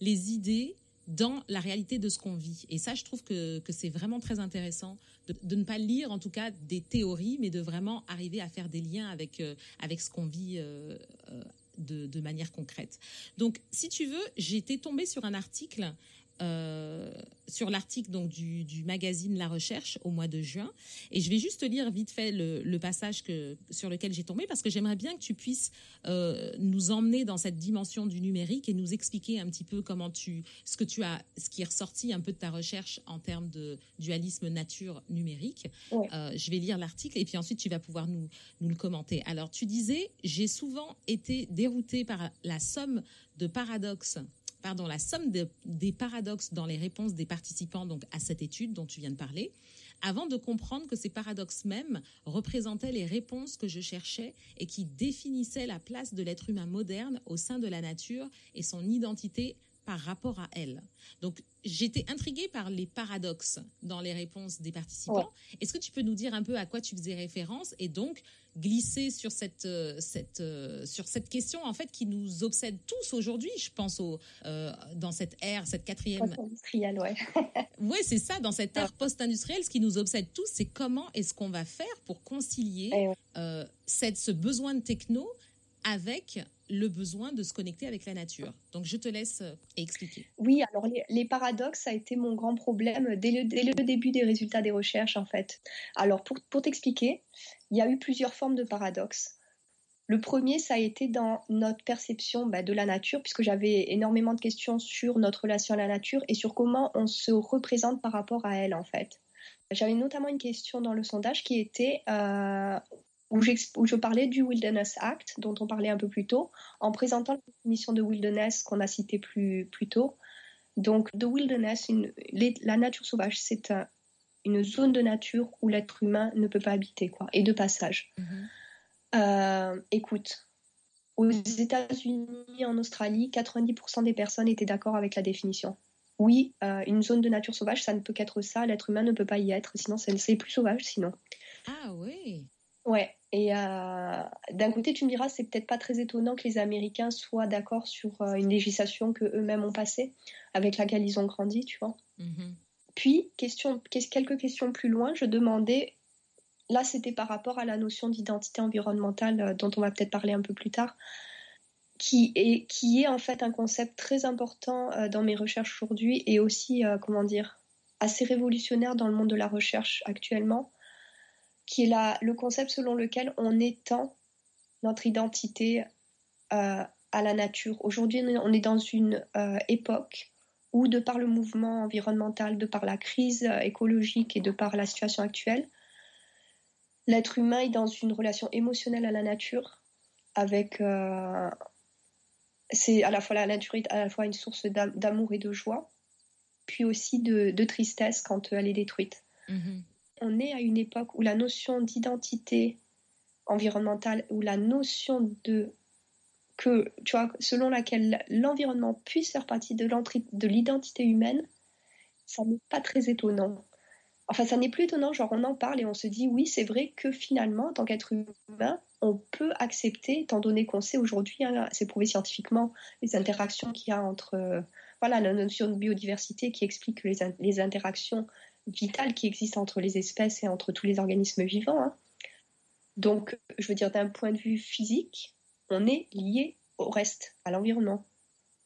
les idées dans la réalité de ce qu'on vit. Et ça, je trouve que, que c'est vraiment très intéressant de, ne pas lire, en tout cas, des théories, mais de vraiment arriver à faire des liens avec, euh, avec ce qu'on vit euh, euh, de, de, manière concrète. Donc, si tu veux, j'étais tombée sur un article euh, sur l'article donc du, du, magazine La Recherche au mois de juin. Et je vais juste lire vite fait le, le passage que, sur lequel j'ai tombé parce que j'aimerais bien que tu puisses euh, nous emmener dans cette dimension du numérique et nous expliquer un petit peu comment tu, ce que tu as, ce qui est ressorti un peu de ta recherche en termes de dualisme nature numérique. Ouais. Euh, je vais lire l'article et puis ensuite tu vas pouvoir nous, nous le commenter. Alors tu disais, j'ai souvent été déroutée par la somme de paradoxes la somme de, des paradoxes dans les réponses des participants donc à cette étude dont tu viens de parler, avant de comprendre que ces paradoxes mêmes représentaient les réponses que je cherchais et qui définissaient la place de l'être humain moderne au sein de la nature et son identité par rapport à elle. Donc, j'étais intriguée par les paradoxes dans les réponses des participants. Ouais. Est-ce que tu peux nous dire un peu à quoi tu faisais référence et donc glisser sur cette, euh, cette, euh, sur cette question en fait qui nous obsède tous aujourd'hui, je pense au, euh, dans cette ère, cette quatrième... Post-industrielle, ouais. [laughs] oui, c'est ça, dans cette ère post-industrielle, ce qui nous obsède tous, c'est comment est-ce qu'on va faire pour concilier ouais. cette, ce besoin de techno avec le besoin de se connecter avec la nature. Donc, je te laisse expliquer. Oui, alors les, paradoxes, ça a été mon grand problème dès le, début des résultats des recherches, en fait. Alors, pour, pour t'expliquer, il y a eu plusieurs formes de paradoxes. Le premier, ça a été dans notre perception bah, de la nature, puisque j'avais énormément de questions sur notre relation à la nature et sur comment on se représente par rapport à elle, en fait. J'avais notamment une question dans le sondage qui était euh, où, où, je parlais du Wilderness Act, dont on parlait un peu plus tôt, en présentant la définition de wilderness qu'on a citée plus, plus tôt. Donc, the wilderness, une, les, la nature sauvage, c'est un, une zone de nature où l'être humain ne peut pas habiter, quoi, et de passage. Mm -hmm. euh, écoute, aux États-Unis, en Australie, 90% des personnes étaient d'accord avec la définition. Oui, euh, une zone de nature sauvage, ça ne peut qu'être ça. L'être humain ne peut pas y être, sinon c'est plus sauvage, sinon. Ah oui. Ouais. Et euh, d'un côté, tu me diras, c'est peut-être pas très étonnant que les Américains soient d'accord sur euh, une législation que eux-mêmes ont passée, avec laquelle ils ont grandi, tu vois. Mm -hmm. Puis, question, quelques questions plus loin, je demandais, là c'était par rapport à la notion d'identité environnementale euh, dont on va peut-être parler un peu plus tard, qui est, qui est en fait un concept très important dans mes recherches aujourd'hui et aussi, comment dire, assez révolutionnaire dans le monde de la recherche actuellement, qui est le concept selon lequel on étend notre identité euh, à la nature. Aujourd'hui, on est dans une euh, époque où, de par le mouvement environnemental, de par la crise écologique et de par la situation actuelle, l'être humain est dans une relation émotionnelle à la nature, avec euh, c'est à la fois la nature est à la fois une source d'amour et de joie, puis aussi de, tristesse quand elle est détruite. Mm -hmm. On est à une époque où la notion d'identité environnementale, où la notion de que, tu vois, selon laquelle l'environnement puisse faire partie de l'identité humaine, ça n'est pas très étonnant. Enfin, ça n'est plus étonnant, genre on en parle et on se dit oui, c'est vrai que finalement, en tant qu'être humain, on peut accepter, étant donné qu'on sait aujourd'hui, hein, c'est prouvé scientifiquement, les interactions qu'il y a entre, euh, voilà, la notion de biodiversité qui explique les, les, interactions vitales qui existent entre les espèces et entre tous les organismes vivants. Hein. Donc, je veux dire, d'un point de vue physique, on est lié au reste, à l'environnement,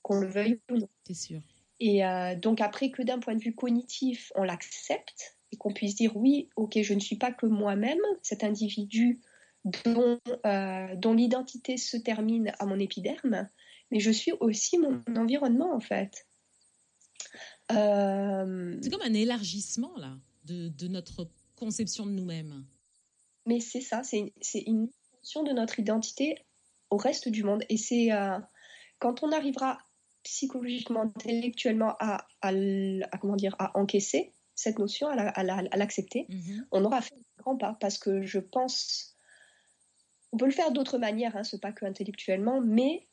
qu'on le veuille ou non. C'est sûr. Et euh, donc après que d'un point de vue cognitif, on l'accepte et qu'on puisse dire oui, ok, je ne suis pas que moi-même, cet individu dont, euh, dont l'identité se termine à mon épiderme, mais je suis aussi mon environnement en fait. Euh... C'est comme un élargissement là de, de notre conception de nous-mêmes. Mais c'est ça, c'est une notion de notre identité au reste du monde. Et c'est euh, quand on arrivera psychologiquement, intellectuellement à, à, à, comment dire, à encaisser cette notion, à l'accepter, la, mm -hmm. on aura fait un grand pas. Parce que je pense, on peut le faire d'autres manières, hein, c'est pas que intellectuellement, mais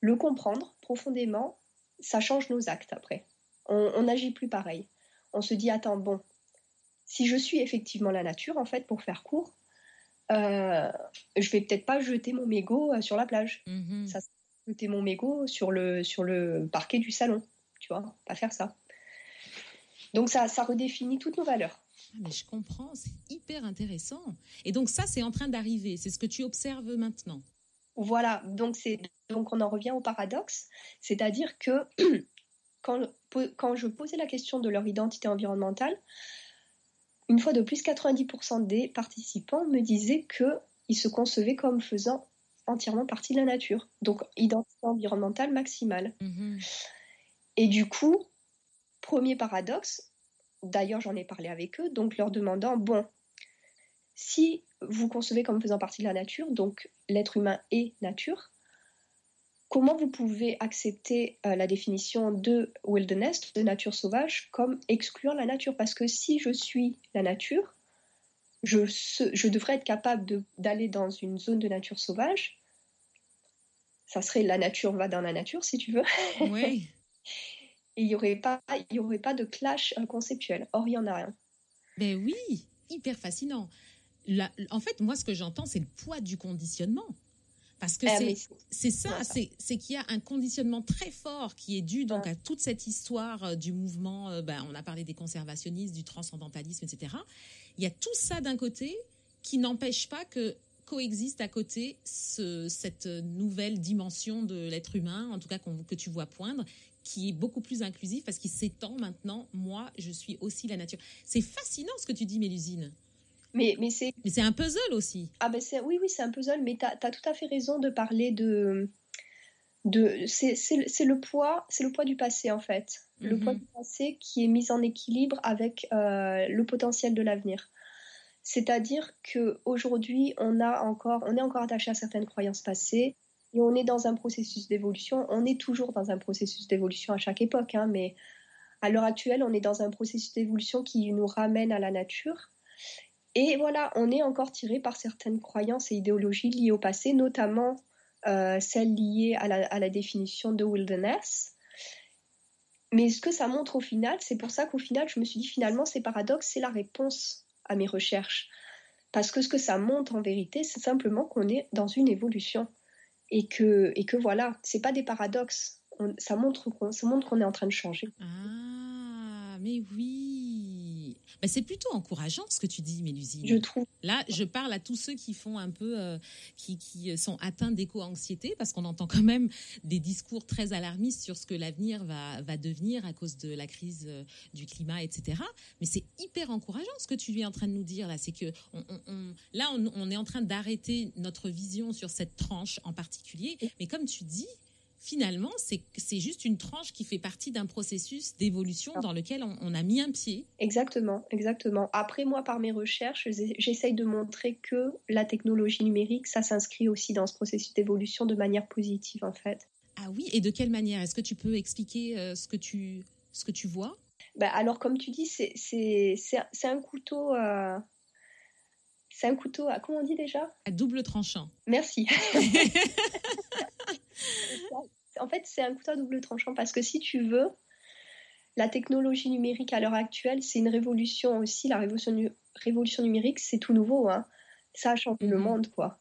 le comprendre profondément, ça change nos actes après. On n'agit plus pareil. On se dit, attends, bon, si je suis effectivement la nature, en fait, pour faire court, euh, je vais peut-être pas jeter mon mégot euh, sur la plage. -hmm. Ça, jeter mon mégot sur le, sur le parquet du salon. Tu vois, pas faire ça. Donc ça, ça redéfinit toutes nos valeurs. Ah, mais je comprends, c'est hyper intéressant. Et donc ça, c'est en train d'arriver. C'est ce que tu observes maintenant. Voilà, donc, donc on en revient au paradoxe, c'est-à-dire que [clears throat] quand, quand je posais la question de leur identité environnementale, une fois de plus, 90% des participants me disaient qu'ils se concevaient comme faisant entièrement partie de la nature. Donc, identité environnementale maximale. Mm-hmm. Et du coup, premier paradoxe, d'ailleurs j'en ai parlé avec eux, donc leur demandant, bon, si vous concevez comme faisant partie de la nature, donc l'être humain est nature, comment vous pouvez accepter euh, la définition de wilderness, de nature sauvage, comme excluant la nature? Parce que si je suis la nature, je, je devrais être capable d'aller dans une zone de nature sauvage. Ça serait la nature va dans la nature, si tu veux. [laughs] Oui. Et il n'y aurait, pas, y aurait pas de clash euh, conceptuel. Or, il n'y en a rien. Ben oui, hyper fascinant en fait, moi, ce que j'entends, c'est le poids du conditionnement. Parce que ah, c'est ça, c'est qu'il y a un conditionnement très fort qui est dû donc à toute cette histoire euh, du mouvement. Euh, ben, on a parlé des conservationnistes, du transcendantalisme, etc. Il y a tout ça d'un côté qui n'empêche pas que coexiste à côté cette nouvelle dimension de l'être humain, en tout cas que tu vois poindre, qui est beaucoup plus inclusive parce qu'il s'étend maintenant. Moi, je suis aussi la nature. C'est fascinant ce que tu dis, Mélusine. Mais, mais c'est... c'est un puzzle aussi. Ah ben c'est... Oui, oui, c'est un puzzle, mais tu as, tout à fait raison de parler de... de... C'est, le poids, c'est le poids du passé, en fait. Le poids mhm. du passé qui est mis en équilibre avec euh, le potentiel de l'avenir. C'est-à-dire qu'aujourd'hui, on, a encore, on est encore attaché à certaines croyances passées et on est dans un processus d'évolution. On est toujours dans un processus d'évolution à chaque époque, hein, mais à l'heure actuelle, on est dans un processus d'évolution qui nous ramène à la nature et voilà, on est encore tiré par certaines croyances et idéologies liées au passé, notamment euh, celles liées à la, définition de wilderness. Mais ce que ça montre au final, c'est pour ça qu'au final, je me suis dit finalement, ces paradoxes, c'est la réponse à mes recherches. Parce que ce que ça montre en vérité, c'est simplement qu'on est dans une évolution. Et que, et que voilà, c'est pas des paradoxes. ça montre qu'on est en train de changer. Ah, mais oui bah, c'est plutôt encourageant ce que tu dis, Mélusine. Je trouve. Là, je parle à tous ceux qui font un peu, euh, qui, sont atteints d'éco-anxiété, parce qu'on entend quand même des discours très alarmistes sur ce que l'avenir va, va devenir à cause de la crise euh, du climat, etc. Mais c'est hyper encourageant ce que tu es en train de nous dire là. C'est que là, on est en train d'arrêter notre vision sur cette tranche en particulier. Mais comme tu dis, finalement, c'est juste une tranche qui fait partie d'un processus d'évolution dans lequel on, a mis un pied. Exactement, exactement. Après, moi, par mes recherches, j'essaye de montrer que la technologie numérique, ça s'inscrit aussi dans ce processus d'évolution de manière positive, en fait. Ah oui, et de quelle manière? Est-ce que tu peux expliquer euh, ce, que tu, ce que tu vois? Bah, Alors, comme tu dis, c'est un couteau... Euh, c'est un couteau à, comment on dit déjà? À double tranchant. Merci. [laughs] en fait, c'est un couteau à double tranchant parce que si tu veux, la technologie numérique à l'heure actuelle, c'est une révolution aussi. La révolution, révolution numérique, c'est tout nouveau. Hein. Ça a changé le mhm. monde, quoi.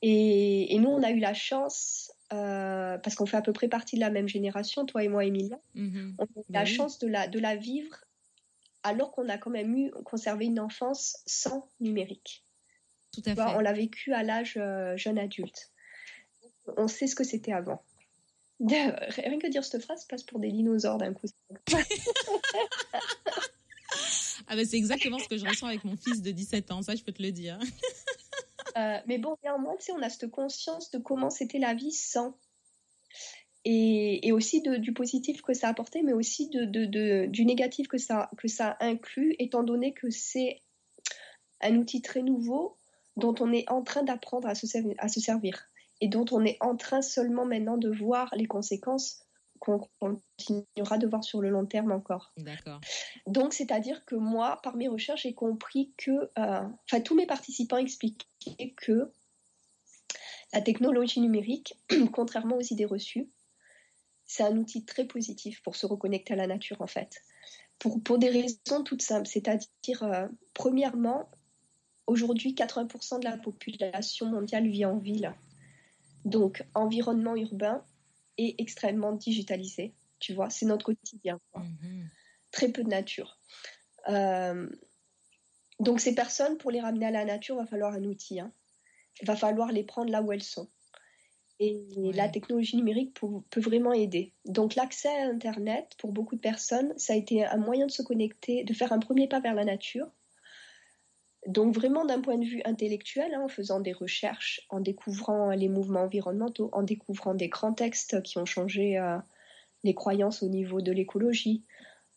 Et, nous, on a eu la chance, euh, parce qu'on fait à peu près partie de la même génération, toi et moi, Emilia, mhm. on a eu la bah chance de la, de la vivre alors qu'on a quand même eu conservé une enfance sans numérique. Tout à fait. on l'a vécu à l'âge euh, jeune adulte on sait ce que c'était avant. [laughs] Rien que dire cette phrase passe pour des dinosaures d'un coup. ah ben c'est exactement ce que je ressens avec mon fils de 17 ans, ça je peux te le dire. Euh, mais bon, néanmoins, on a cette conscience de comment c'était la vie sans. Et, aussi du positif que ça apportait, mais aussi du négatif que ça, que ça inclut, étant donné que c'est un outil très nouveau dont on est en train d'apprendre à, à se servir et dont on est en train seulement maintenant de voir les conséquences qu'on continuera de voir sur le long terme encore. D'accord. Donc, c'est-à-dire que moi, par mes recherches, j'ai compris que, euh, enfin, tous mes participants expliquaient que la technologie numérique, [clears throat] contrairement aux idées reçues, c'est un outil très positif pour se reconnecter à la nature, en fait. Pour, pour des raisons toutes simples. C'est-à-dire, euh, premièrement, aujourd'hui, 80% de la population mondiale vit en ville. Donc, environnement urbain est extrêmement digitalisé. Tu vois, c'est notre quotidien. Mhm. Très peu de nature. Euh, donc, ces personnes, pour les ramener à la nature, va falloir un outil. Hein. Il va falloir les prendre là où elles sont. Et la technologie numérique peut, vraiment aider. Donc l'accès à Internet, pour beaucoup de personnes, ça a été un moyen de se connecter, de faire un premier pas vers la nature. Donc vraiment d'un point de vue intellectuel, hein, en faisant des recherches, en découvrant les mouvements environnementaux, en découvrant des grands textes qui ont changé euh, les croyances au niveau de l'écologie,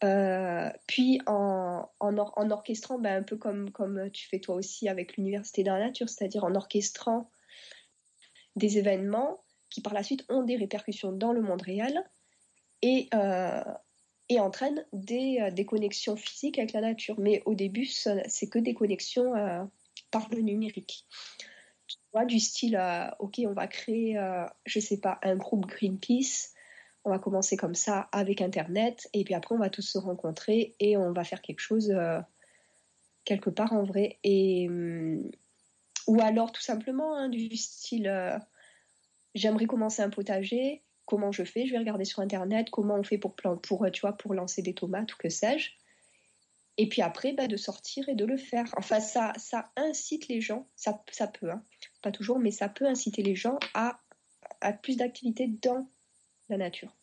euh, puis en, en, orchestrant, ben, un peu comme, comme tu fais toi aussi avec l'Université de la Nature, c'est-à-dire en orchestrant des événements qui par la suite ont des répercussions dans le monde réel et, euh, et entraînent des, euh, des, connexions physiques avec la nature. Mais au début, c'est que des connexions euh, par le numérique. Tu vois, du style, ok, on va créer, je sais pas, un groupe Greenpeace. On va commencer comme ça avec Internet, et puis après on va tous se rencontrer et on va faire quelque chose quelque part en vrai. Et, hum, ou alors tout simplement hein, du style euh, j'aimerais commencer un potager, comment je fais? Je vais regarder sur internet comment on fait pour, pour, euh, tu vois, pour lancer des tomates ou que sais-je. Et puis après, bah, de sortir et de le faire. Enfin, ça, ça incite les gens, ça, ça peut, hein, pas toujours, mais ça peut inciter les gens à, à plus d'activités dans la nature.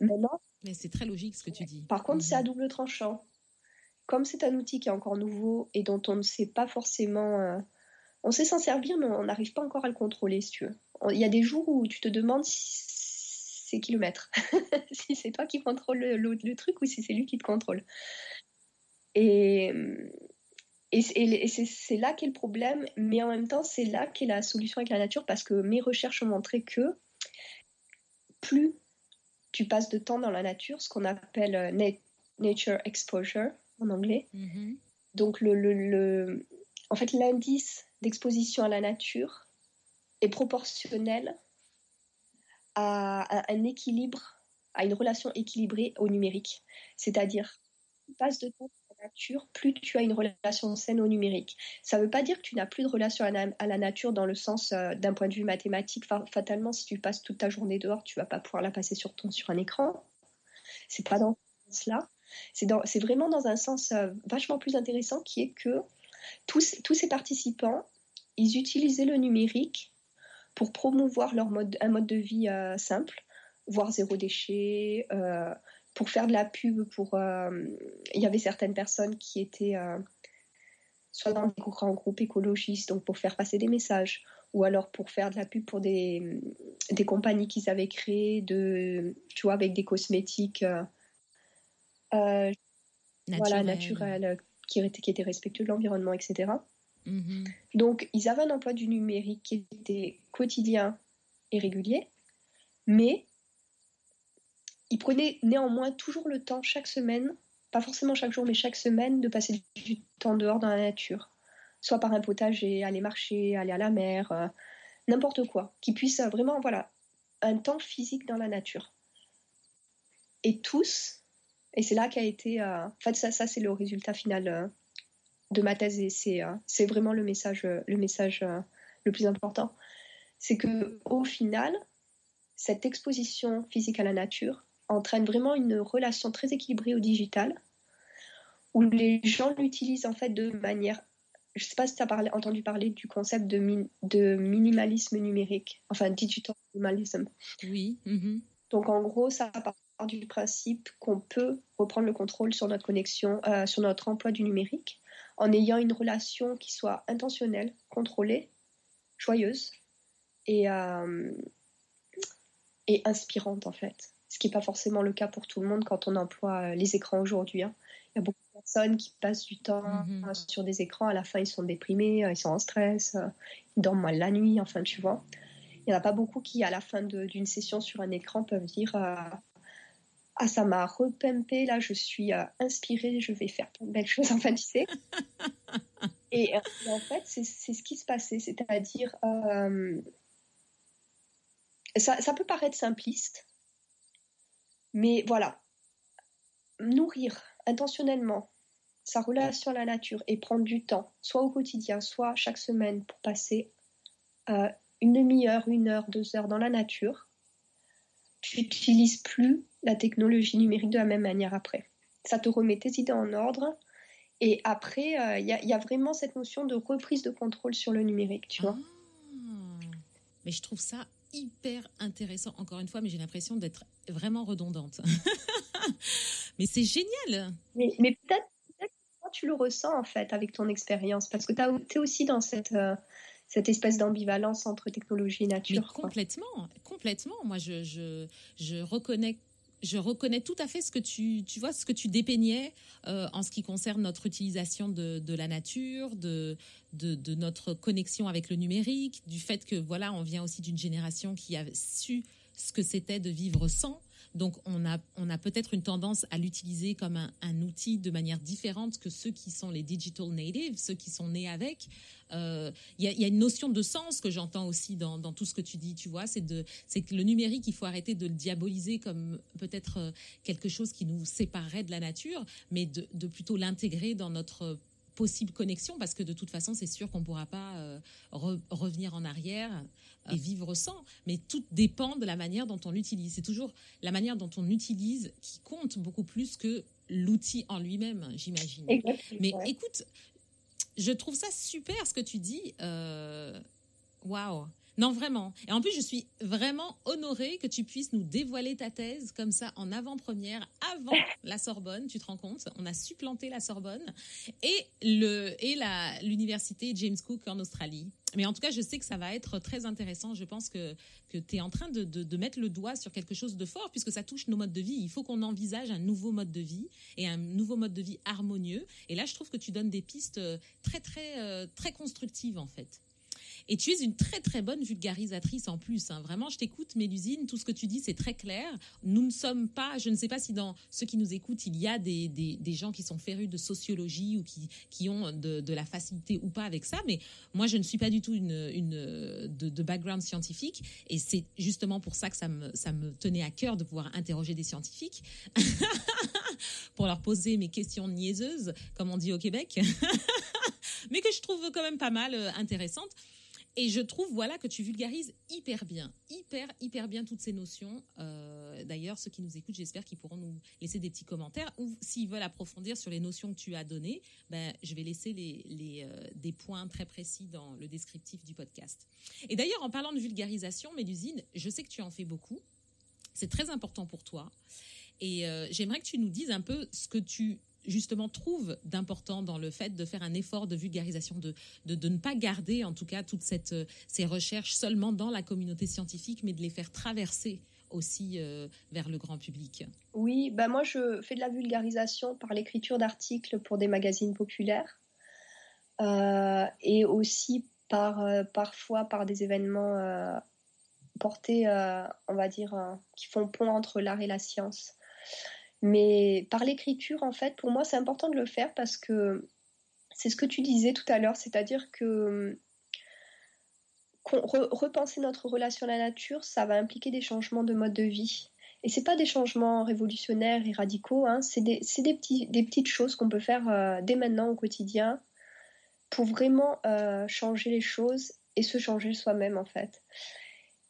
Maintenant. Mais c'est très logique ce que tu dis. Par contre, c'est à mhm. double tranchant. Comme c'est un outil qui est encore nouveau et dont on ne sait pas forcément. On sait s'en servir, mais on n'arrive pas encore à le contrôler, si tu veux. Il y a des jours où tu te demandes si c'est qui le maître, [laughs] si c'est toi qui contrôle le, truc ou si c'est lui qui te contrôle. Et, et, c'est là qu'est le problème, mais en même temps, c'est là qu'est la solution avec la nature, parce que mes recherches ont montré que plus tu passes de temps dans la nature, ce qu'on appelle euh, nature exposure en anglais, mm-hmm. donc le, le, en fait l'indice d'exposition à la nature est proportionnelle à un équilibre, à une relation équilibrée au numérique. C'est-à-dire, plus tu passes de temps à la nature, plus tu as une relation saine au numérique. Ça ne veut pas dire que tu n'as plus de relation à la, nature dans le sens euh, d'un point de vue mathématique. Fatalement, si tu passes toute ta journée dehors, tu vas pas pouvoir la passer sur, ton, sur un écran. C'est pas dans ce sens-là. C'est vraiment dans un sens euh, vachement plus intéressant qui est que tous, tous ces participants, ils utilisaient le numérique pour promouvoir leur mode, un mode de vie euh, simple, voire zéro déchet, euh, pour faire de la pub. Pour, euh, il y avait certaines personnes qui étaient soit dans des grands groupes écologistes, donc pour faire passer des messages, ou alors pour faire de la pub pour des, des compagnies qu'ils avaient créées, de, tu vois, avec des cosmétiques voilà, naturels, qui, étaient, qui étaient respectueux de l'environnement, etc. Mhm. Donc, ils avaient un emploi du numérique qui était quotidien et régulier, mais ils prenaient néanmoins toujours le temps chaque semaine, pas forcément chaque jour, mais chaque semaine, de passer du temps dehors dans la nature, soit par un potager, aller marcher, aller à la mer, euh, n'importe quoi, qui puisse vraiment, voilà, un temps physique dans la nature. Et tous, et c'est là qu'a été, euh, en fait, ça, ça c'est le résultat final euh, de ma thèse et c'est euh, c'est vraiment le message le message le plus important c'est que au final cette exposition physique à la nature entraîne vraiment une relation très équilibrée au digital où les gens l'utilisent en fait de manière je ne sais pas si tu as parlé, entendu parler du concept de, de minimalisme numérique, enfin digital minimalism. Oui. Mm-hmm. Donc en gros, ça part du principe qu'on peut reprendre le contrôle sur notre connexion, euh, sur notre emploi du numérique, en ayant une relation qui soit intentionnelle, contrôlée, joyeuse et, euh, et inspirante en fait. Ce qui n'est pas forcément le cas pour tout le monde quand on emploie euh, les écrans aujourd'hui. Hein. Il y a beaucoup de personnes qui passent du temps mhm. sur des écrans, à la fin ils sont déprimés, ils sont en stress, ils dorment mal la nuit, enfin tu vois. Il n'y en a pas beaucoup qui, à la fin d'une session sur un écran, peuvent dire ah ça m'a repimpé, là je suis euh, inspirée, je vais faire plein de belles [laughs] choses, enfin tu sais. et, euh, en fait c'est ce qui se passait, c'est-à-dire euh, ça, ça, peut paraître simpliste, mais voilà, nourrir intentionnellement sa relation à la nature et prendre du temps, soit au quotidien, soit chaque semaine pour passer une demi-heure, une heure, deux heures dans la nature, tu n'utilises plus la technologie numérique de la même manière après. Ça te remet tes idées en ordre. Et après, euh, il y, a vraiment cette notion de reprise de contrôle sur le numérique, tu vois. Ah. mais je trouve ça hyper intéressant, encore une fois, mais j'ai l'impression d'être vraiment redondante. [laughs] mais c'est génial. Mais, peut-être que tu le ressens en fait avec ton expérience, parce que tu es aussi dans cette, euh, cette espèce d'ambivalence entre technologie et nature. complètement, complètement. Moi, je, je, je reconnais je reconnais tout à fait ce que tu, tu vois, ce que tu dépeignais euh, en ce qui concerne notre utilisation de, de la nature, de, de, de, notre connexion avec le numérique, du fait que voilà, on vient aussi d'une génération qui a su ce que c'était de vivre sans. Donc on a, on a peut-être une tendance à l'utiliser comme un, outil de manière différente que ceux qui sont les digital natives, ceux qui sont nés avec. Il euh, y, a, y, a, une notion de sens que j'entends aussi dans, tout ce que tu dis, tu vois, c'est que le numérique, il faut arrêter de le diaboliser comme peut-être euh, quelque chose qui nous séparerait de la nature, mais de, de plutôt l'intégrer dans notre possible connexion parce que de toute façon c'est sûr qu'on ne pourra pas euh, revenir en arrière et vivre sans mais tout dépend de la manière dont on l'utilise. C'est toujours la manière dont on utilise qui compte beaucoup plus que l'outil en lui-même j'imagine. Mais écoute je trouve ça super ce que tu dis euh, waouh non, vraiment. Et en plus, je suis vraiment honorée que tu puisses nous dévoiler ta thèse comme ça en avant-première, avant [laughs] la Sorbonne. Tu te rends compte? On a supplanté la Sorbonne et le et la l'université James Cook en Australie. Mais en tout cas, je sais que ça va être très intéressant. Je pense que, que tu es en train de, de, de, mettre le doigt sur quelque chose de fort puisque ça touche nos modes de vie. Il faut qu'on envisage un nouveau mode de vie et un nouveau mode de vie harmonieux. Et là, je trouve que tu donnes des pistes très, très, euh, très constructives en fait. Et tu es une très très bonne vulgarisatrice en plus. Hein. Vraiment, je t'écoute, Mélusine, tout ce que tu dis, c'est très clair. Nous ne sommes pas, je ne sais pas si dans ceux qui nous écoutent, il y a des, des, des gens qui sont férus de sociologie ou qui, qui ont de, de, la facilité ou pas avec ça, mais moi, je ne suis pas du tout une, une de, de background scientifique. Et c'est justement pour ça que ça me, ça me tenait à cœur de pouvoir interroger des scientifiques [laughs] pour leur poser mes questions niaiseuses, comme on dit au Québec. [laughs] mais que je trouve quand même pas mal euh, intéressantes. Et je trouve, voilà, que tu vulgarises hyper bien, hyper, hyper bien toutes ces notions. Euh, d'ailleurs, ceux qui nous écoutent, j'espère qu'ils pourront nous laisser des petits commentaires ou s'ils veulent approfondir sur les notions que tu as données, ben, je vais laisser euh, des points très précis dans le descriptif du podcast. Et d'ailleurs, en parlant de vulgarisation, Mélusine, je sais que tu en fais beaucoup. C'est très important pour toi. Et euh, j'aimerais que tu nous dises un peu ce que tu justement trouve d'important dans le fait de faire un effort de vulgarisation, de, de, ne pas garder en tout cas toutes cette, euh, ces recherches seulement dans la communauté scientifique, mais de les faire traverser aussi euh, vers le grand public Oui, bah moi je fais de la vulgarisation par l'écriture d'articles pour des magazines populaires euh, et aussi par, parfois par des événements portés, on va dire, qui font pont entre l'art et la science. Mais par l'écriture, en fait, pour moi, c'est important de le faire parce que c'est ce que tu disais tout à l'heure, c'est-à-dire que repenser notre relation à la nature, ça va impliquer des changements de mode de vie. Et c'est pas des changements révolutionnaires et radicaux, hein, c'est des, des, petits, des, petites choses qu'on peut faire euh, dès maintenant au quotidien pour vraiment euh, changer les choses et se changer soi-même en fait.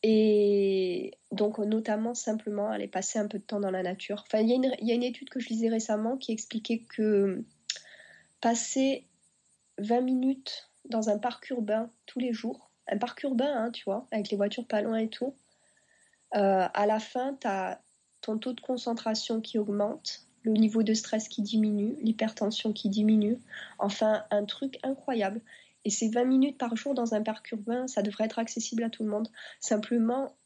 Et donc, notamment, simplement aller passer un peu de temps dans la nature. Il y, y, a une étude que je lisais récemment qui expliquait que passer 20 minutes dans un parc urbain tous les jours, un parc urbain, hein, tu vois, avec les voitures pas loin et tout, euh, à la fin, tu as ton taux de concentration qui augmente, le niveau de stress qui diminue, l'hypertension qui diminue. Enfin, un truc incroyable. Et ces 20 minutes par jour dans un parc urbain, ça devrait être accessible à tout le monde. Simplement,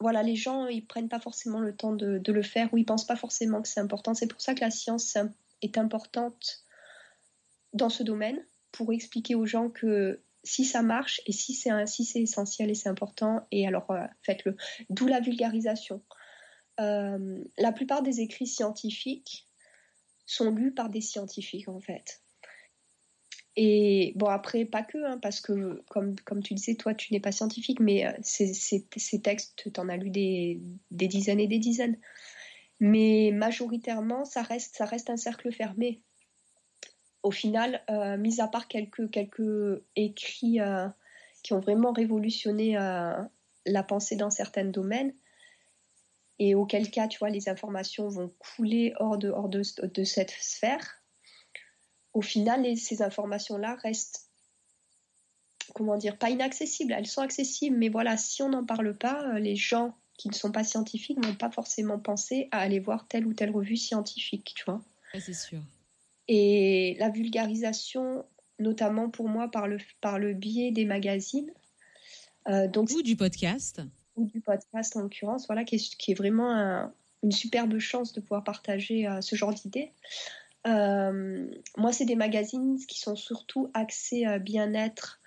voilà, les gens, ils prennent pas forcément le temps de, le faire ou ils pensent pas forcément que c'est important. C'est pour ça que la science est importante dans ce domaine pour expliquer aux gens que si ça marche et si c'est si c'est essentiel et c'est important, et alors euh, faites-le. D'où la vulgarisation. Euh, la plupart des écrits scientifiques sont lus par des scientifiques en fait. Et bon, après, pas que, hein, parce que comme, comme tu disais, toi, tu n'es pas scientifique, mais euh, ces, textes, tu en as lu des, des, dizaines et des dizaines. Mais majoritairement, ça reste, ça reste un cercle fermé. Au final, euh, mis à part quelques, quelques écrits euh, qui ont vraiment révolutionné la pensée dans certains domaines. Et auquel cas, tu vois, les informations vont couler hors de, hors de, de cette sphère. Au final, ces informations-là restent comment dire, pas inaccessibles, elles sont accessibles, mais voilà, si on n'en parle pas, les gens qui ne sont pas scientifiques n'ont pas forcément pensé à aller voir telle ou telle revue scientifique, tu vois. c'est sûr. Et la vulgarisation, notamment pour moi par le, par le biais des magazines. Euh, donc, ou du podcast. Ou du podcast en l'occurrence, voilà, qui est, qui est vraiment une superbe chance de pouvoir partager euh, ce genre d'idées. Euh, moi, c'est des magazines qui sont surtout axés à bien-être,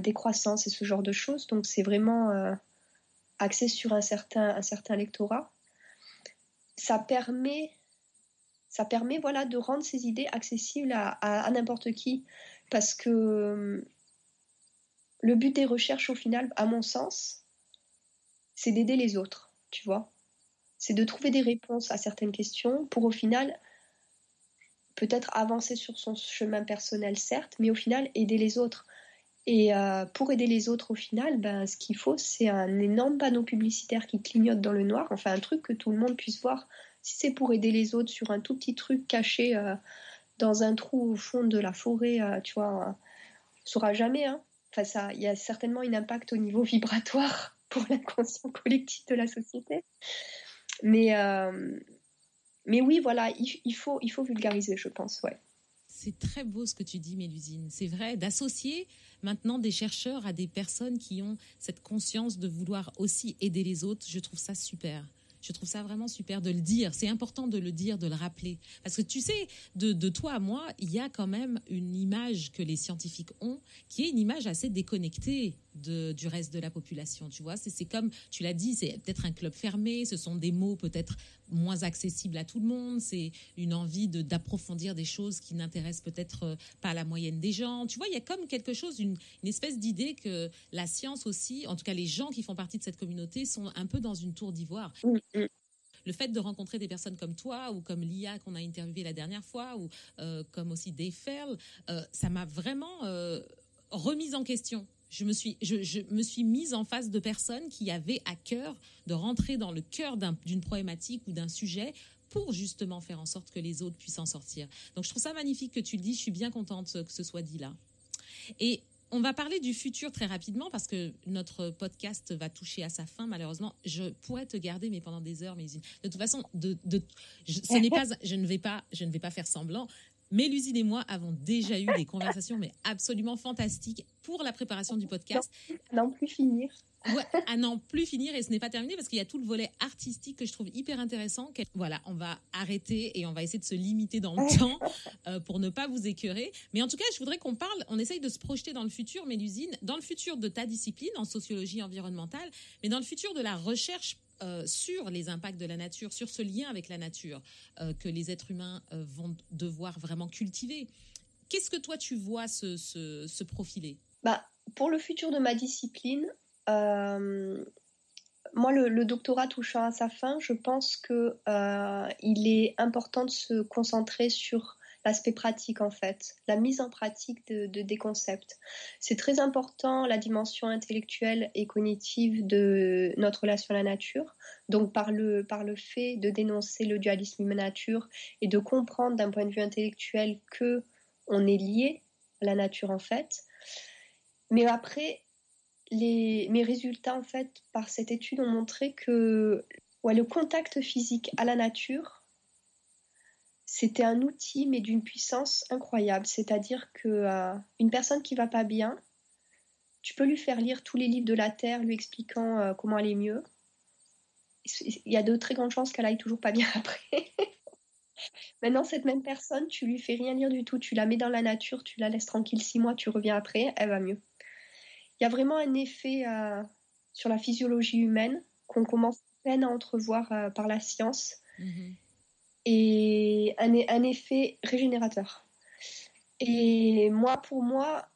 décroissance et ce genre de choses. Donc, c'est vraiment axé sur un certain, un certain lectorat. Ça permet, ça permet voilà, de rendre ces idées accessibles à, n'importe qui. Parce que le but des recherches, au final, à mon sens, c'est d'aider les autres, tu vois. C'est de trouver des réponses à certaines questions pour, au final, peut-être avancer sur son chemin personnel, certes, mais au final, aider les autres. Et euh, pour aider les autres au final, ben, ce qu'il faut, c'est un énorme panneau publicitaire qui clignote dans le noir, enfin un truc que tout le monde puisse voir. Si c'est pour aider les autres sur un tout petit truc caché euh, dans un trou au fond de la forêt, euh, tu vois, on saura jamais. Hein. Enfin, ça, il y a certainement un impact au niveau [laughs] vibratoire pour l'inconscient collectif de la société. Mais, mais oui, voilà, il, faut, il faut vulgariser, je pense, ouais. C'est très beau ce que tu dis, Mélusine. C'est vrai, d'associer maintenant des chercheurs à des personnes qui ont cette conscience de vouloir aussi aider les autres. Je trouve ça super. Je trouve ça vraiment super de le dire. C'est important de le dire, de le rappeler. Parce que tu sais, de, de, toi à moi, il y a quand même une image que les scientifiques ont, qui est une image assez déconnectée de, du reste de la population. Tu vois, c'est comme tu l'as dit, c'est peut-être un club fermé. Ce sont des mots peut-être moins accessibles à tout le monde. C'est une envie d'approfondir des choses qui n'intéressent peut-être euh, pas la moyenne des gens. Tu vois, il y a comme quelque chose, une, une espèce d'idée que la science aussi, en tout cas les gens qui font partie de cette communauté, sont un peu dans une tour d'ivoire. Mm, mm. le fait de rencontrer des personnes comme toi ou comme Lia qu'on a interviewé la dernière fois ou euh, comme aussi Dave Ferl, euh, ça m'a vraiment euh, remise en question je me suis, je, me suis mise en face de personnes qui avaient à cœur de rentrer dans le cœur d'une problématique ou d'un sujet pour justement faire en sorte que les autres puissent en sortir. Donc je trouve ça magnifique que tu le dis, je suis bien contente que ce soit dit là. Et on va parler du futur très rapidement parce que notre podcast va toucher à sa fin. Malheureusement, je pourrais te garder, mais pendant des heures. Mais de toute façon, de, ce [laughs] n'est pas, je ne vais pas, je ne vais pas faire semblant. Mélusine et moi avons déjà eu des conversations, mais absolument fantastiques pour la préparation du podcast. À n'en plus finir. Ouais, à n'en plus finir et ce n'est pas terminé parce qu'il y a tout le volet artistique que je trouve hyper intéressant. Voilà, on va arrêter et on va essayer de se limiter dans le temps euh, pour ne pas vous écœurer. Mais en tout cas, je voudrais qu'on parle, on essaye de se projeter dans le futur, Mélusine, dans le futur de ta discipline en sociologie environnementale, mais dans le futur de la recherche euh, sur les impacts de la nature, sur ce lien avec la nature euh, que les êtres humains euh, vont devoir vraiment cultiver. Qu'est-ce que toi tu vois se, profiler bah, Pour le futur de ma discipline, moi le, doctorat touchant à sa fin, je pense qu'il est important de se concentrer sur l'aspect pratique en fait, la mise en pratique de, des concepts. C'est très important la dimension intellectuelle et cognitive de notre relation à la nature. Donc par le, par le fait de dénoncer le dualisme humain-nature et de comprendre d'un point de vue intellectuel que on est lié à la nature en fait. Mais après, les, mes résultats en fait par cette étude ont montré que ouais, le contact physique à la nature c'était un outil, mais d'une puissance incroyable. C'est-à-dire que euh, une personne qui va pas bien, tu peux lui faire lire tous les livres de la Terre, lui expliquant euh, comment aller mieux. Il y a de très grandes chances qu'elle aille toujours pas bien [laughs] après. Maintenant, cette même personne, tu lui fais rien lire du tout, tu la mets dans la nature, tu la laisses tranquille six mois, tu reviens après, elle va mieux. Il y a vraiment un effet euh, sur la physiologie humaine qu'on commence à peine à entrevoir par la science. Mm-hmm et un, un effet régénérateur. Et moi, pour moi,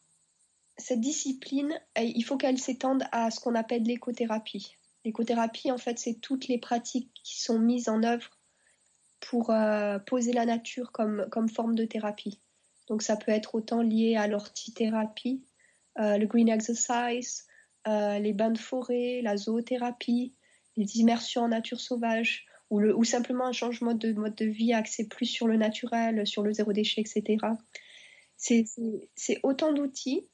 cette discipline, il faut qu'elle s'étende à ce qu'on appelle l'écothérapie. L'écothérapie, en fait, c'est toutes les pratiques qui sont mises en œuvre pour euh, poser la nature comme, comme forme de thérapie. Donc ça peut être autant lié à l'ortithérapie, le green exercise, les bains de forêt, la zoothérapie, les immersions en nature sauvage, ou, le, ou simplement un changement de mode de vie axé plus sur le naturel, sur le zéro déchet, etc. C'est autant d'outils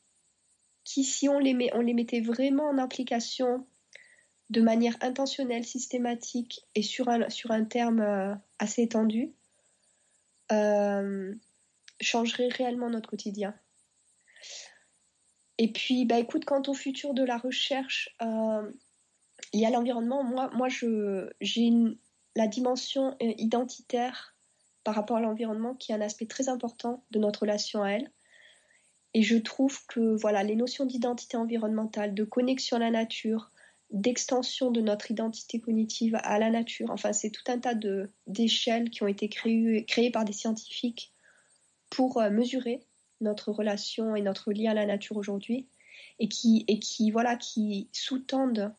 qui, si on les, mettait vraiment en application de manière intentionnelle, systématique et sur un, sur un terme euh, assez étendu, euh, changerait réellement notre quotidien. Et puis, bah, écoute, quant au futur de la recherche, euh, il y a l'environnement. Moi, moi j'ai la dimension identitaire par rapport à l'environnement qui est un aspect très important de notre relation à elle. Et je trouve que voilà, les notions d'identité environnementale, de connexion à la nature, d'extension de notre identité cognitive à la nature, enfin c'est tout un tas d'échelles qui ont été créées, créées par des scientifiques pour euh, mesurer notre relation et notre lien à la nature aujourd'hui et qui, et qui, voilà, qui sous-tendent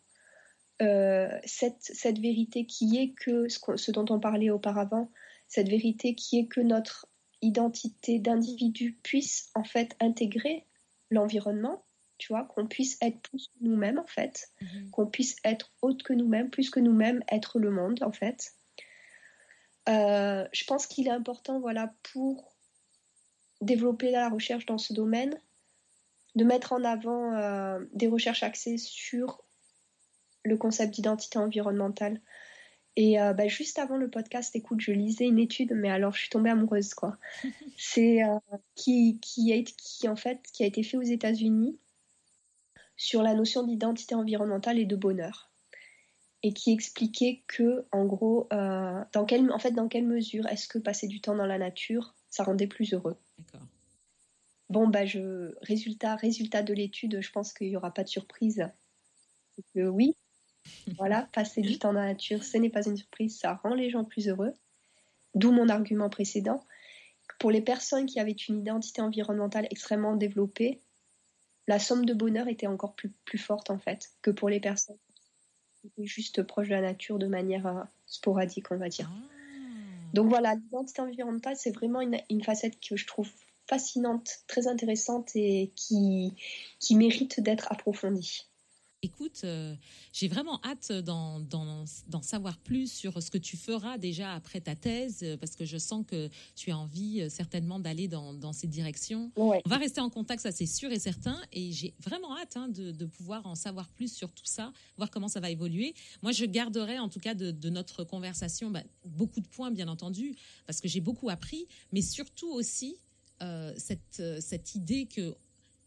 euh, cette, cette, vérité qui est que ce, ce, dont on parlait auparavant, cette vérité qui est que notre identité d'individu puisse en fait intégrer l'environnement, tu vois, qu'on puisse être plus nous-mêmes en fait, mhm. qu'on puisse être autre que nous-mêmes, plus que nous-mêmes, être le monde en fait. Euh, je pense qu'il est important, voilà, pour développer la recherche dans ce domaine, de mettre en avant euh, des recherches axées sur le concept d'identité environnementale. Et euh, bah, juste avant le podcast, écoute, je lisais une étude, mais alors je suis tombée amoureuse, quoi. [laughs] C'est euh, qui, qui, a, qui, en fait, qui a été fait aux États-Unis sur la notion d'identité environnementale et de bonheur, et qui expliquait que, en gros, euh, dans quelle, en fait, dans quelle mesure est-ce que passer du temps dans la nature, ça rendait plus heureux. Bon, bah, je, résultat, résultat de l'étude, je pense qu'il n'y aura pas de surprise. Oui, voilà, passer du temps dans la nature, ce n'est pas une surprise, ça rend les gens plus heureux. D'où mon argument précédent. Pour les personnes qui avaient une identité environnementale extrêmement développée, la somme de bonheur était encore plus, plus forte en fait que pour les personnes qui étaient juste proches de la nature de manière euh, sporadique, on va dire. Ah. Donc voilà, l'identité environnementale, c'est vraiment une, une, facette que je trouve fascinante, très intéressante et qui, qui mérite d'être approfondie. Écoute, euh, j'ai vraiment hâte d'en savoir plus sur ce que tu feras déjà après ta thèse, euh, parce que je sens que tu as envie euh, certainement d'aller dans, dans cette direction. On va rester en contact, ça c'est sûr et certain, et j'ai vraiment hâte hein, de, pouvoir en savoir plus sur tout ça, voir comment ça va évoluer. Moi, je garderai en tout cas de, notre conversation bah, beaucoup de points, bien entendu, parce que j'ai beaucoup appris, mais surtout aussi cette, cette idée que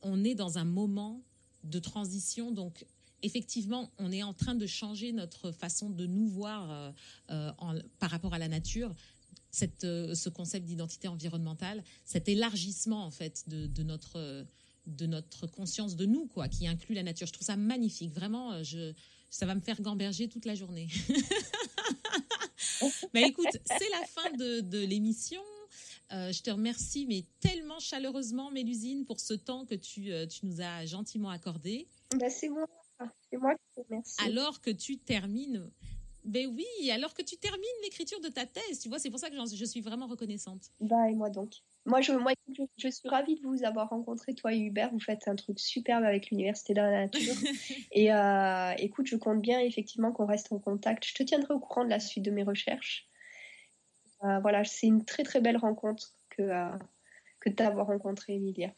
on est dans un moment de transition, donc effectivement, on est en train de changer notre façon de nous voir euh, euh, par rapport à la nature. Euh, ce concept d'identité environnementale, cet élargissement en fait de, notre de notre conscience de nous, quoi, qui inclut la nature. Je trouve ça magnifique. Vraiment, je, ça va me faire gamberger toute la journée. [laughs] mais écoute, c'est la fin de, l'émission. je te remercie, mais tellement chaleureusement, Mélusine, pour ce temps que tu, tu nous as gentiment accordé. Ben, c'est moi. C'est moi qui te remercie. Alors que tu termines. Ben oui, alors que tu termines l'écriture de ta thèse, tu vois, c'est pour ça que je suis vraiment reconnaissante. Bah, et moi donc. Moi, je, moi, je, suis ravie de vous avoir rencontré, toi et Hubert. Vous faites un truc superbe avec l'Université de la Nature. [laughs] et euh, écoute, je compte bien effectivement qu'on reste en contact. Je te tiendrai au courant de la suite de mes recherches. Euh, voilà, c'est une très très belle rencontre que, euh, que d'avoir rencontré Emilia.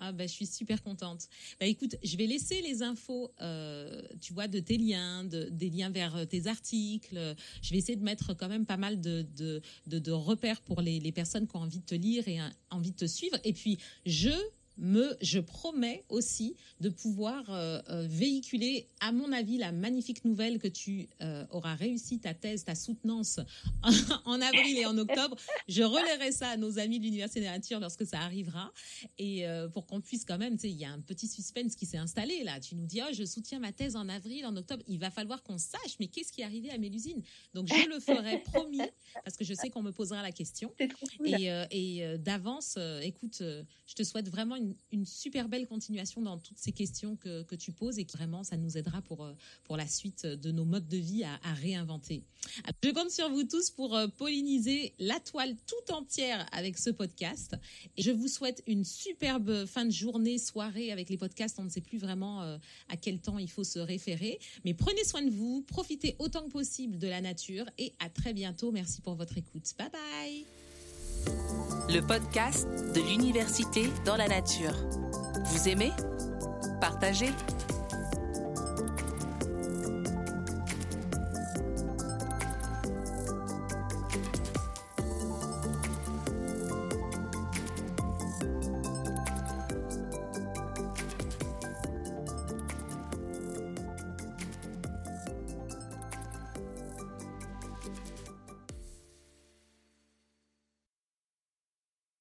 Ah bah, je suis super contente. Bah écoute, je vais laisser les infos, euh, tu vois, de tes liens, de, des liens vers euh, tes articles. Je vais essayer de mettre quand même pas mal de, de, de, repères pour les, les, personnes qui ont envie de te lire et envie de te suivre. Et puis, je me, je promets aussi de pouvoir euh, euh, véhiculer, à mon avis, la magnifique nouvelle que tu euh, auras réussi ta thèse, ta soutenance [laughs] en, avril et en octobre. Je relayerai ça à nos amis de l'Université de Nature lorsque ça arrivera. Et pour qu'on puisse quand même, tu sais, il y a un petit suspense qui s'est installé là. Tu nous dis, oh, je soutiens ma thèse en avril, en octobre. Il va falloir qu'on sache, mais qu'est-ce qui est arrivé à Mélusine Donc je le ferai, [laughs] promis, parce que je sais qu'on me posera la question. Et, et d'avance, écoute, je te souhaite vraiment une une, super belle continuation dans toutes ces questions que, tu poses et qui vraiment, ça nous aidera pour, euh, pour la suite de nos modes de vie à, à réinventer. Je compte sur vous tous pour euh, polliniser la toile tout entière avec ce podcast. Et je vous souhaite une superbe fin de journée, soirée avec les podcasts. On ne sait plus vraiment euh, à quel temps il faut se référer. Mais prenez soin de vous, profitez autant que possible de la nature et à très bientôt. Merci pour votre écoute. Bye bye le podcast de l'université dans la nature. Vous aimez? Partagez